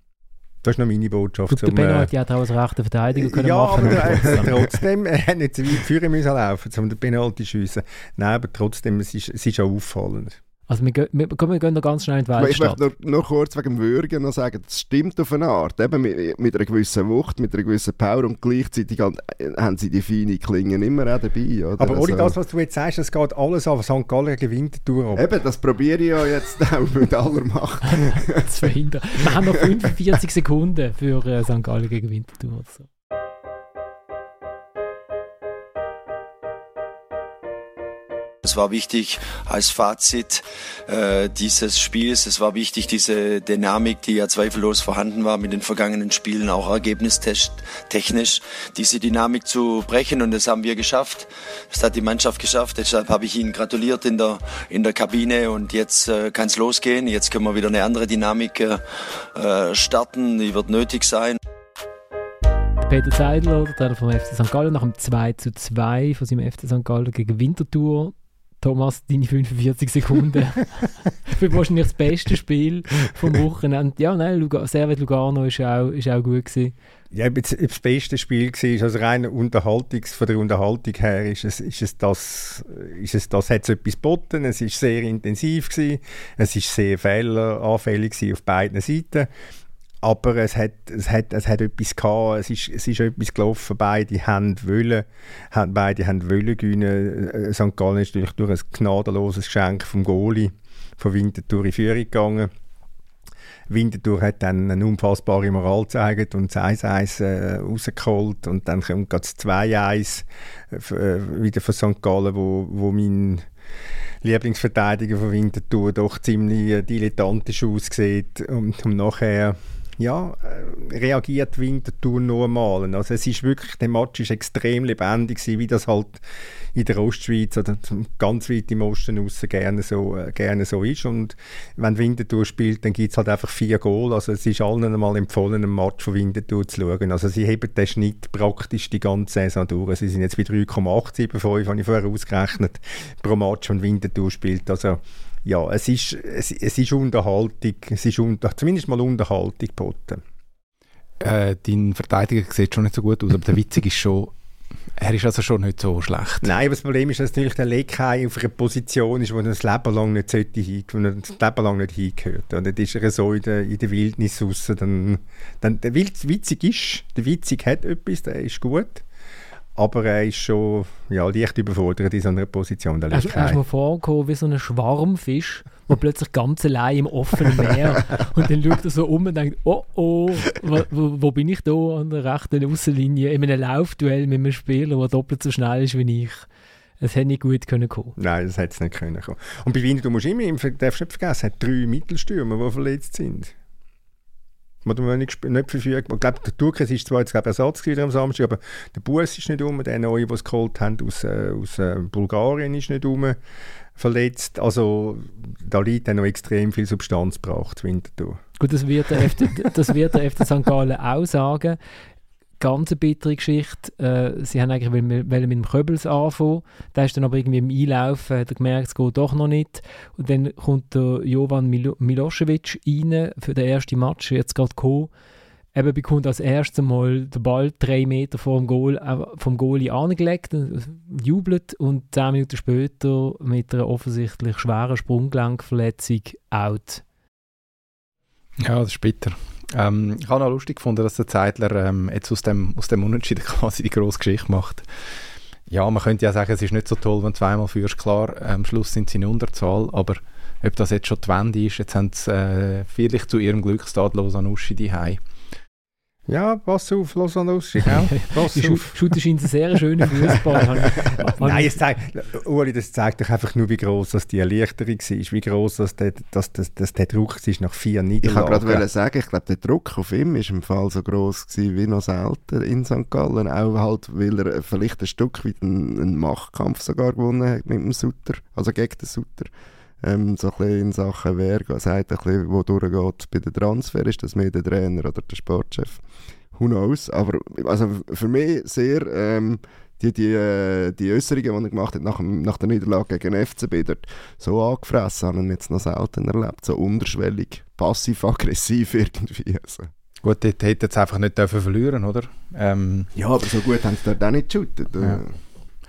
Das ist noch meine Botschaft. Gut, der Benno äh, hat ja auch als rechter Verteidiger können ja, machen aber er, trotzdem. trotzdem, er hat nicht so weit führen müssen laufen, um den Penalty zu schiessen. Nein, aber trotzdem, es ist, es ist auch auffallend. Also wir, gehen- wir, komm, wir gehen noch ganz schnell in die Aber Ich Weltstadt. möchte nur, nur kurz wegen dem Würgen noch sagen, das stimmt auf eine Art. Eben mit, mit einer gewissen Wucht, mit einer gewissen Power und gleichzeitig han- haben sie die feine Klingen immer auch dabei. Oder? Aber ohne Also- das, was du jetzt sagst, es geht alles auf St. Gallen gegen Winterthur ab. Eben, das probiere ich ja jetzt auch mit aller Macht. zu verhindern. Wir haben noch 45 Sekunden für äh, St. Gallen gegen Winterthur. oder Es war wichtig als Fazit äh, dieses Spiels, es war wichtig, diese Dynamik, die ja zweifellos vorhanden war mit den vergangenen Spielen, auch ergebnistechnisch, diese Dynamik zu brechen und das haben wir geschafft. Das hat die Mannschaft geschafft, deshalb habe ich Ihnen gratuliert in der, in der Kabine und jetzt äh, kann es losgehen. Jetzt können wir wieder eine andere Dynamik äh, äh, starten, die wird nötig sein. Peter Zeidler, der Trainer vom FC St. Gallen, nach dem 2 zu 2 von seinem FC St. Gallen gegen Winterthur. Thomas, deine 45 Sekunden. Für wahrscheinlich das beste Spiel vom Wochenende. Ja, nein, Luga Servet Lugano ist auch, ist auch gut gewesen. Ja, ob ob das beste Spiel war, also rein Unterhaltungs, von der Unterhaltung her, ist es, ist es das, ist es das, hat es etwas geboten, es ist sehr intensiv gewesen, es ist sehr fehleranfällig auf beiden Seiten, aber es hat, es hat, es hat etwas gehabt, es ist, es ist etwas gelaufen, beide haben wollen, haben, beide haben wollen gewinnen, Äh, St. Gallen ist natürlich durch ein gnadenloses Geschenk vom Goalie von Winterthur in Führung gegangen. Winterthur hat dann eine unfassbare Moral gezeigt und das 1-1 äh, rausgeholt und dann kommt das 2-1 äh, äh, wieder von St. Gallen, wo, wo mein Lieblingsverteidiger von Winterthur doch ziemlich dilettantisch aussieht und, und nachher ja, äh, reagiert Winterthur noch einmal. Also es ist wirklich, der Match ist extrem lebendig gewesen, wie das halt in der Ostschweiz oder ganz weit im Osten raus gerne so, äh, gerne so ist. Und wenn Winterthur spielt, dann gibt es halt einfach vier Goal. Also es ist allen einmal empfohlen, einen Match von Winterthur zu schauen. Also sie heben den Schnitt praktisch die ganze Saison durch. Sie sind jetzt bei 3,875, habe ich vorher ausgerechnet, pro Match, wenn Winterthur spielt. Also ja, es ist, es, es ist Unterhaltung, es ist unter, zumindest mal Unterhaltung geboten. Äh, dein Verteidiger sieht schon nicht so gut aus, aber der Witzig ist schon, er ist also schon nicht so schlecht. Nein, aber das Problem ist, dass natürlich der Lekai auf einer Position ist, wo er das Leben lang nicht sollte, wo er das Leben lang nicht hingehört. Und dann ist er so in der, in der Wildnis raus. Dann, dann, der Witzig ist, der Witzig hat etwas, der ist gut. Aber er ist schon ja, leicht überfordert in so einer Position. Der Er ist, er ist mir vorgekommen wie so ein Schwarmfisch, der plötzlich ganz allein im offenen Meer und dann schaut er so um und denkt, oh oh, wo, wo, bin ich da an der rechten Außenlinie in einem Laufduell mit einem Spieler, der doppelt so schnell ist wie ich. Es hätte nicht gut können kommen. Nein, das hätte es nicht können. kommen. Und bei Wien, du musst immer, darfst nicht vergessen, es hat drei Mittelstürmer, die verletzt sind. Oder man nicht, nicht. Ich glaube, der Turkes ist zwar jetzt glaub, Ersatz wieder am Samstag, aber der Bus ist nicht um, der neue, den sie geholt haben aus, äh, aus äh, Bulgarien, ist nicht um verletzt. Also da liegt dann noch extrem viel Substanz gebracht, Winterthur. Gut, das wird der FC, das wird der FC St. Gallen auch sagen. Ganz eine bittere Geschichte. Äh, sie haben eigentlich wollen, mit dem Köbels anfangen. Da ist dann aber irgendwie im Einlaufen hat er gemerkt, es geht doch noch nicht. Und dann kommt der Jovan Milo Milosevic rein für den ersten Match, jetzt gerade gekommen. Eben bekommt als erstes Mal der Ball drei Meter vom, Goal, äh, vom Goalie angelegt, jubelt und zehn Minuten später mit einer offensichtlich schweren Sprunggelenkverletzung out. Ja, das ist bitter. Ähm, ich habe auch lustig gefunden, dass der Zeitler ähm, jetzt aus dem, aus dem Unentschieden quasi die grosse Geschichte macht. Ja, man könnte ja sagen, es ist nicht so toll, wenn du zweimal führst. Klar, am Schluss sind sie in Unterzahl, aber ob das jetzt schon die Wende ist, jetzt haben sie äh, vielleicht zu ihrem Glückstat Lausanne-Uschi die ja, pass auf, Lausanne Uschi, ja? Pass auf. Schaut ist ein sehr schöner Fußball. Nein, es zeigt, Uli, das zeigt doch einfach nur, wie groß das die Erleichterung war, wie groß das der, das, das, das der Druck ist nach vier Niederlagen. Ich wollte gerade sagen, ich glaube, der Druck auf ihm ist im Fall so groß gewesen wie noch selten in St. Gallen, auch halt, weil er vielleicht ein Stück weit einen, einen Machtkampf sogar gewonnen hat mit dem Sutter, also gegen den Sutter ähm, so ein in Sachen wer sagt, ein bisschen, wo durchgeht bei den Transfer, ist das mehr der Trainer oder der Sportchef? Who knows? Aber also für mich sehr ähm, die, die, äh, die Äußerungen, die er gemacht hat nach, nach der Niederlage gegen FCB, dort so angefressen, habe ich jetzt noch selten erlebt. So unterschwellig, passiv-aggressiv irgendwie. Also. Gut, dort hätte jetzt einfach nicht dürfen verlieren, oder? Ähm. Ja, aber so gut haben sie dort auch nicht geshootet. Ja.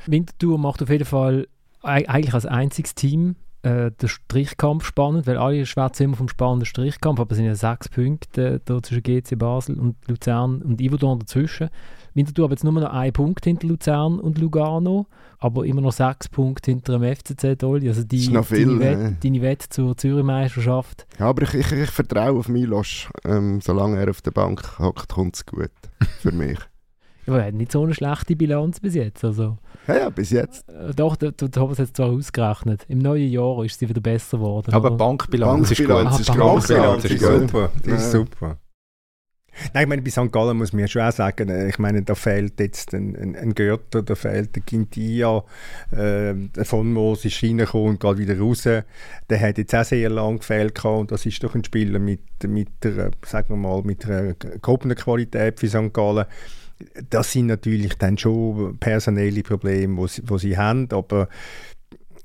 Winterthur macht auf jeden Fall eigentlich als einziges Team äh, der Strichkampf spannend, weil alle schwätzen immer vom spannenden Strichkampf, aber es sind ja sechs Punkte da zwischen GC Basel und Luzern und Iverdon dazwischen. Winterthur hat jetzt nur noch einen Punkt hinter Luzern und Lugano, aber immer noch sechs Punkte hinter dem FCZ Dolly. Also die, ist noch viel, deine, Wette, deine Wette zur Zürich-Meisterschaft. Ja, aber ich, ich, ich vertraue auf Milos. Ähm, solange er auf der Bank hockt, kommt es gut für mich. Ja, er hat nicht so eine schlechte Bilanz bis jetzt. Also. Ja, ja, bis jetzt. Äh, doch, der, der Thomas hat es zwar ausgerechnet. Im neuen Jahr ist sie wieder besser geworden. Aber Bankbilanz, Bankbilanz ist gut. Bankbilanz ist, super. Das ist super. Nein, ich meine, bei St. Gallen muss man ja schon auch sagen, äh, ich meine, da fehlt jetzt ein, ein, ein Görter, da fehlt der Quintia, äh, von Moos ist reingekommen und geht wieder raus. Der hat jetzt auch sehr lange gefehlt und das ist doch ein Spieler mit, mit, der, sagen wir mal, mit einer gehobenen Qualität für St. Gallen das sind natürlich dann schon personelle Probleme, wo sie, wo sie haben, aber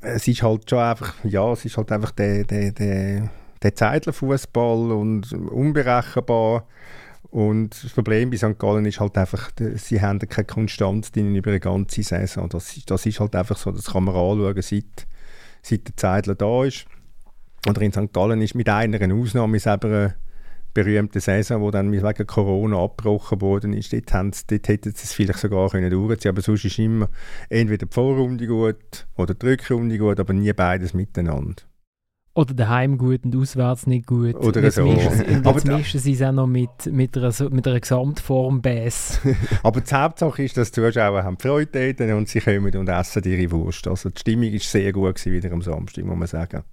es ist halt schon einfach, ja, es ist halt einfach der, der, der, der Zeitlerfußball und unberechenbar. Und das Problem bei St. Gallen ist halt einfach, sie haben keine Konstanz über eine ganze Saison. Das, das ist halt einfach so, das kann man anschauen, seit, seit der Zeitler da ist. Oder in St. Gallen ist mit einer Ausnahme ist eben berühmte Saison, die dann wegen Corona abgebrochen worden ist, dort, dort hätten sie es vielleicht sogar können durchziehen aber sonst ist immer entweder die Vorrunde gut oder die Rückrunde gut, aber nie beides miteinander. Oder daheim gut und auswärts nicht gut. Oder jetzt so. Mischen, jetzt mischen sie es auch noch mit, mit, einer, mit einer Gesamtform Bass. Aber die Hauptsache ist, dass die Zuschauer haben Freude haben und sie kommen und essen ihre Wurst. Also die Stimmung war sehr gut gewesen, wieder am Samstag, muss man sagen.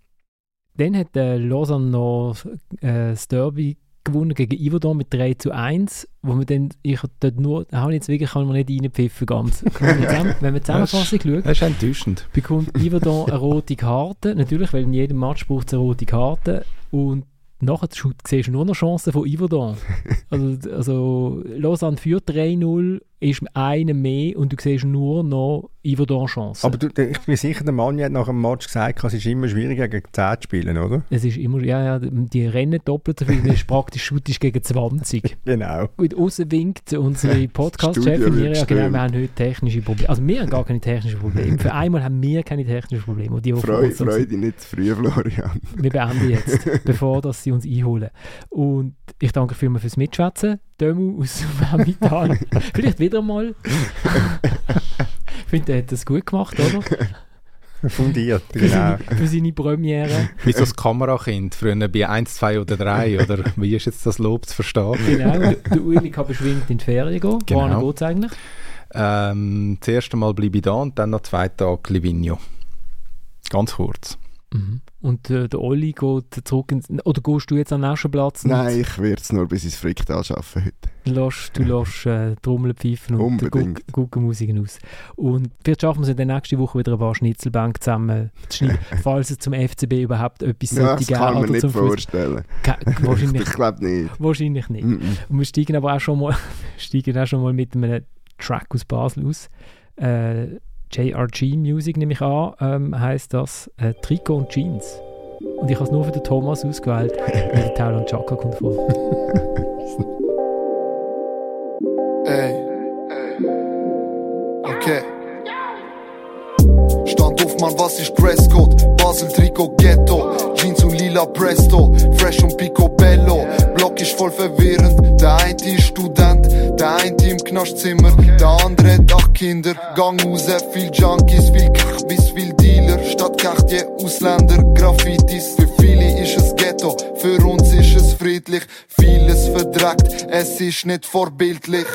Dann hat äh, Lausanne noch äh, das Derby gewonnen gegen Iverdon mit 3 zu 1, wo man dann, ich dort nur, habe jetzt wirklich, kann man nicht reinpfiffen ganz. Wenn man die Zusammenfassung schaut, das ist enttäuschend. bekommt Iverdon eine rote Karte, natürlich, weil in jedem Match braucht es eine rote Karte und nachher siehst du nur noch Chancen von Iverdon. also, also Lausanne führt 3-0 ist einer mehr und du siehst nur noch Iverdon Chancen. Aber du, ich bin sicher, der Mann hat nach dem Match gesagt, es ist immer schwieriger gegen 10 zu spielen, oder? Es ist immer, ja, ja, die rennen doppelt so viel, ist praktisch Shoot gegen 20. genau. Gut, außen winkt unsere Podcast-Chefin Mirja, genau, wir haben heute technische Probleme. Also wir haben gar keine technischen Probleme. Für einmal haben wir keine technischen Probleme. Und die, Freu, freu dich nicht zu früh, Florian. Wir beenden jetzt, bevor dass sie uns einholen. Und ich danke vielmals fürs Mitschwätzen. Dömu aus Emmental. Vielleicht wieder mal. ich finde, er hat das gut gemacht, oder? Fundiert, für, genau. seine, für seine Premiere. Wie so das Kamerakind, früher bei 1, 2 oder 3, oder wie ist jetzt das Lob zu verstehen? Genau, der Ueli kann beschwingt in die Ferien gehen. Genau. Wohin geht es eigentlich? Ähm, das erste Mal bleibe ich da und dann noch zwei Tage Livigno. Ganz kurz. Mhm. Und äh, der Olli geht zurück ins... Oder gehst du jetzt an den nächsten Platz? Nein, ich werde es nur bis ins Fricktal schaffen heute. Lass, du lässt äh, Trommeln pfeifen und. Guckenmusiken aus. Und vielleicht schaffen wir es in der nächsten Woche wieder ein paar Schnitzelbank zusammen zu schneiden, falls es zum FCB überhaupt etwas Ja, sollte das kann man nicht vorstellen. Wahrscheinlich, Ich glaube nicht. wahrscheinlich nicht. Mm -mm. Und wir steigen aber auch schon mal, steigen auch schon mal mit einem Track aus Basel aus. Äh, JRG Music nehme ich an, ähm, heisst das äh, Trikot und Jeans. Und ich habe es nur für den Thomas ausgewählt, weil der Thailand Chaka kommt vor. Ey. Okay. Stand auf, Mann, was ist Dresscode? Basel, Trikot, Ghetto. Jeans und lila Presto. Fresh und Picobello. Block ist voll verwirrend. Der eine ist Knastzimmer. Der andere hat acht Kinder. Gang raus, viel Junkies, viel Kachbis, viel Dealer. Statt Kacht je Ausländer, Graffitis. Für viele ist es Ghetto, für uns ist es friedlich. Vieles verdreckt, es ist nicht vorbildlich.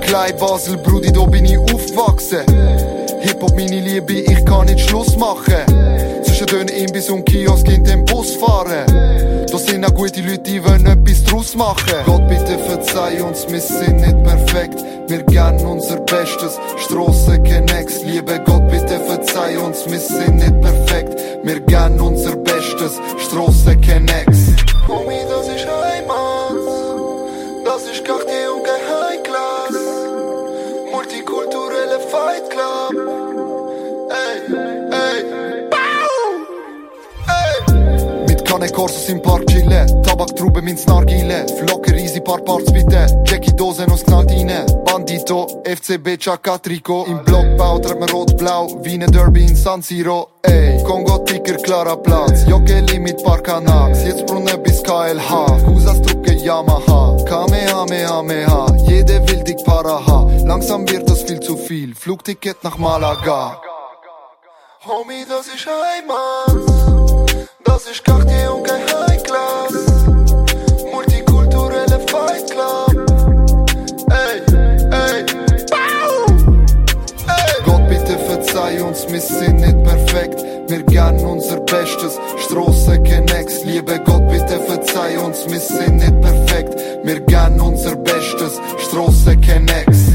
Klein Basel, Brudi, da bin ich aufgewachsen. Hip-Hop, meine Liebe, ich kann nicht Schluss machen. Zwischen den Imbiss und Kiosk in den Bus fahren. Da sind auch gute Leute, die wollen etwas draus machen. Gott, bitte verzeih uns, wir sind nicht perfekt. Wir geben unser Bestes, Strassen Connects. Liebe Gott, bitte verzeih uns, wir sind nicht perfekt. Wir geben unser Bestes, Strassen Connects. Mit Kanne Corsos im Park chillen. Tabaktrube ins Nargile. Flocker easy paar Parts bitte. Jackie Dosen aus Knaldine. Bandito, FCB Chaka Trikot. Im Blockbau trägt man rot-blau. Wiener Derby in San Siro. Ey, Kongo Ticker, klarer Platz. Joggeli mit paar Kanaks. Jetzt Brunnen bis KLH. Husas drucke Yamaha. Kamehamehameha. Jede will dich Paraha. Langsam wird das viel zu viel. Flugticket nach Malaga. Homie, das ist Heimat. Das ist Quartier und Geheimklasse. Multikulturelle Fight Club. Ey, ey. Ey. Gott, bitte verzeih uns, wir sind nicht perfekt. Wir geben unser Bestes. Strassen Connects. Liebe Gott, bitte verzeih uns, wir sind nicht perfekt. Wir geben unser Bestes. Strassen Connects.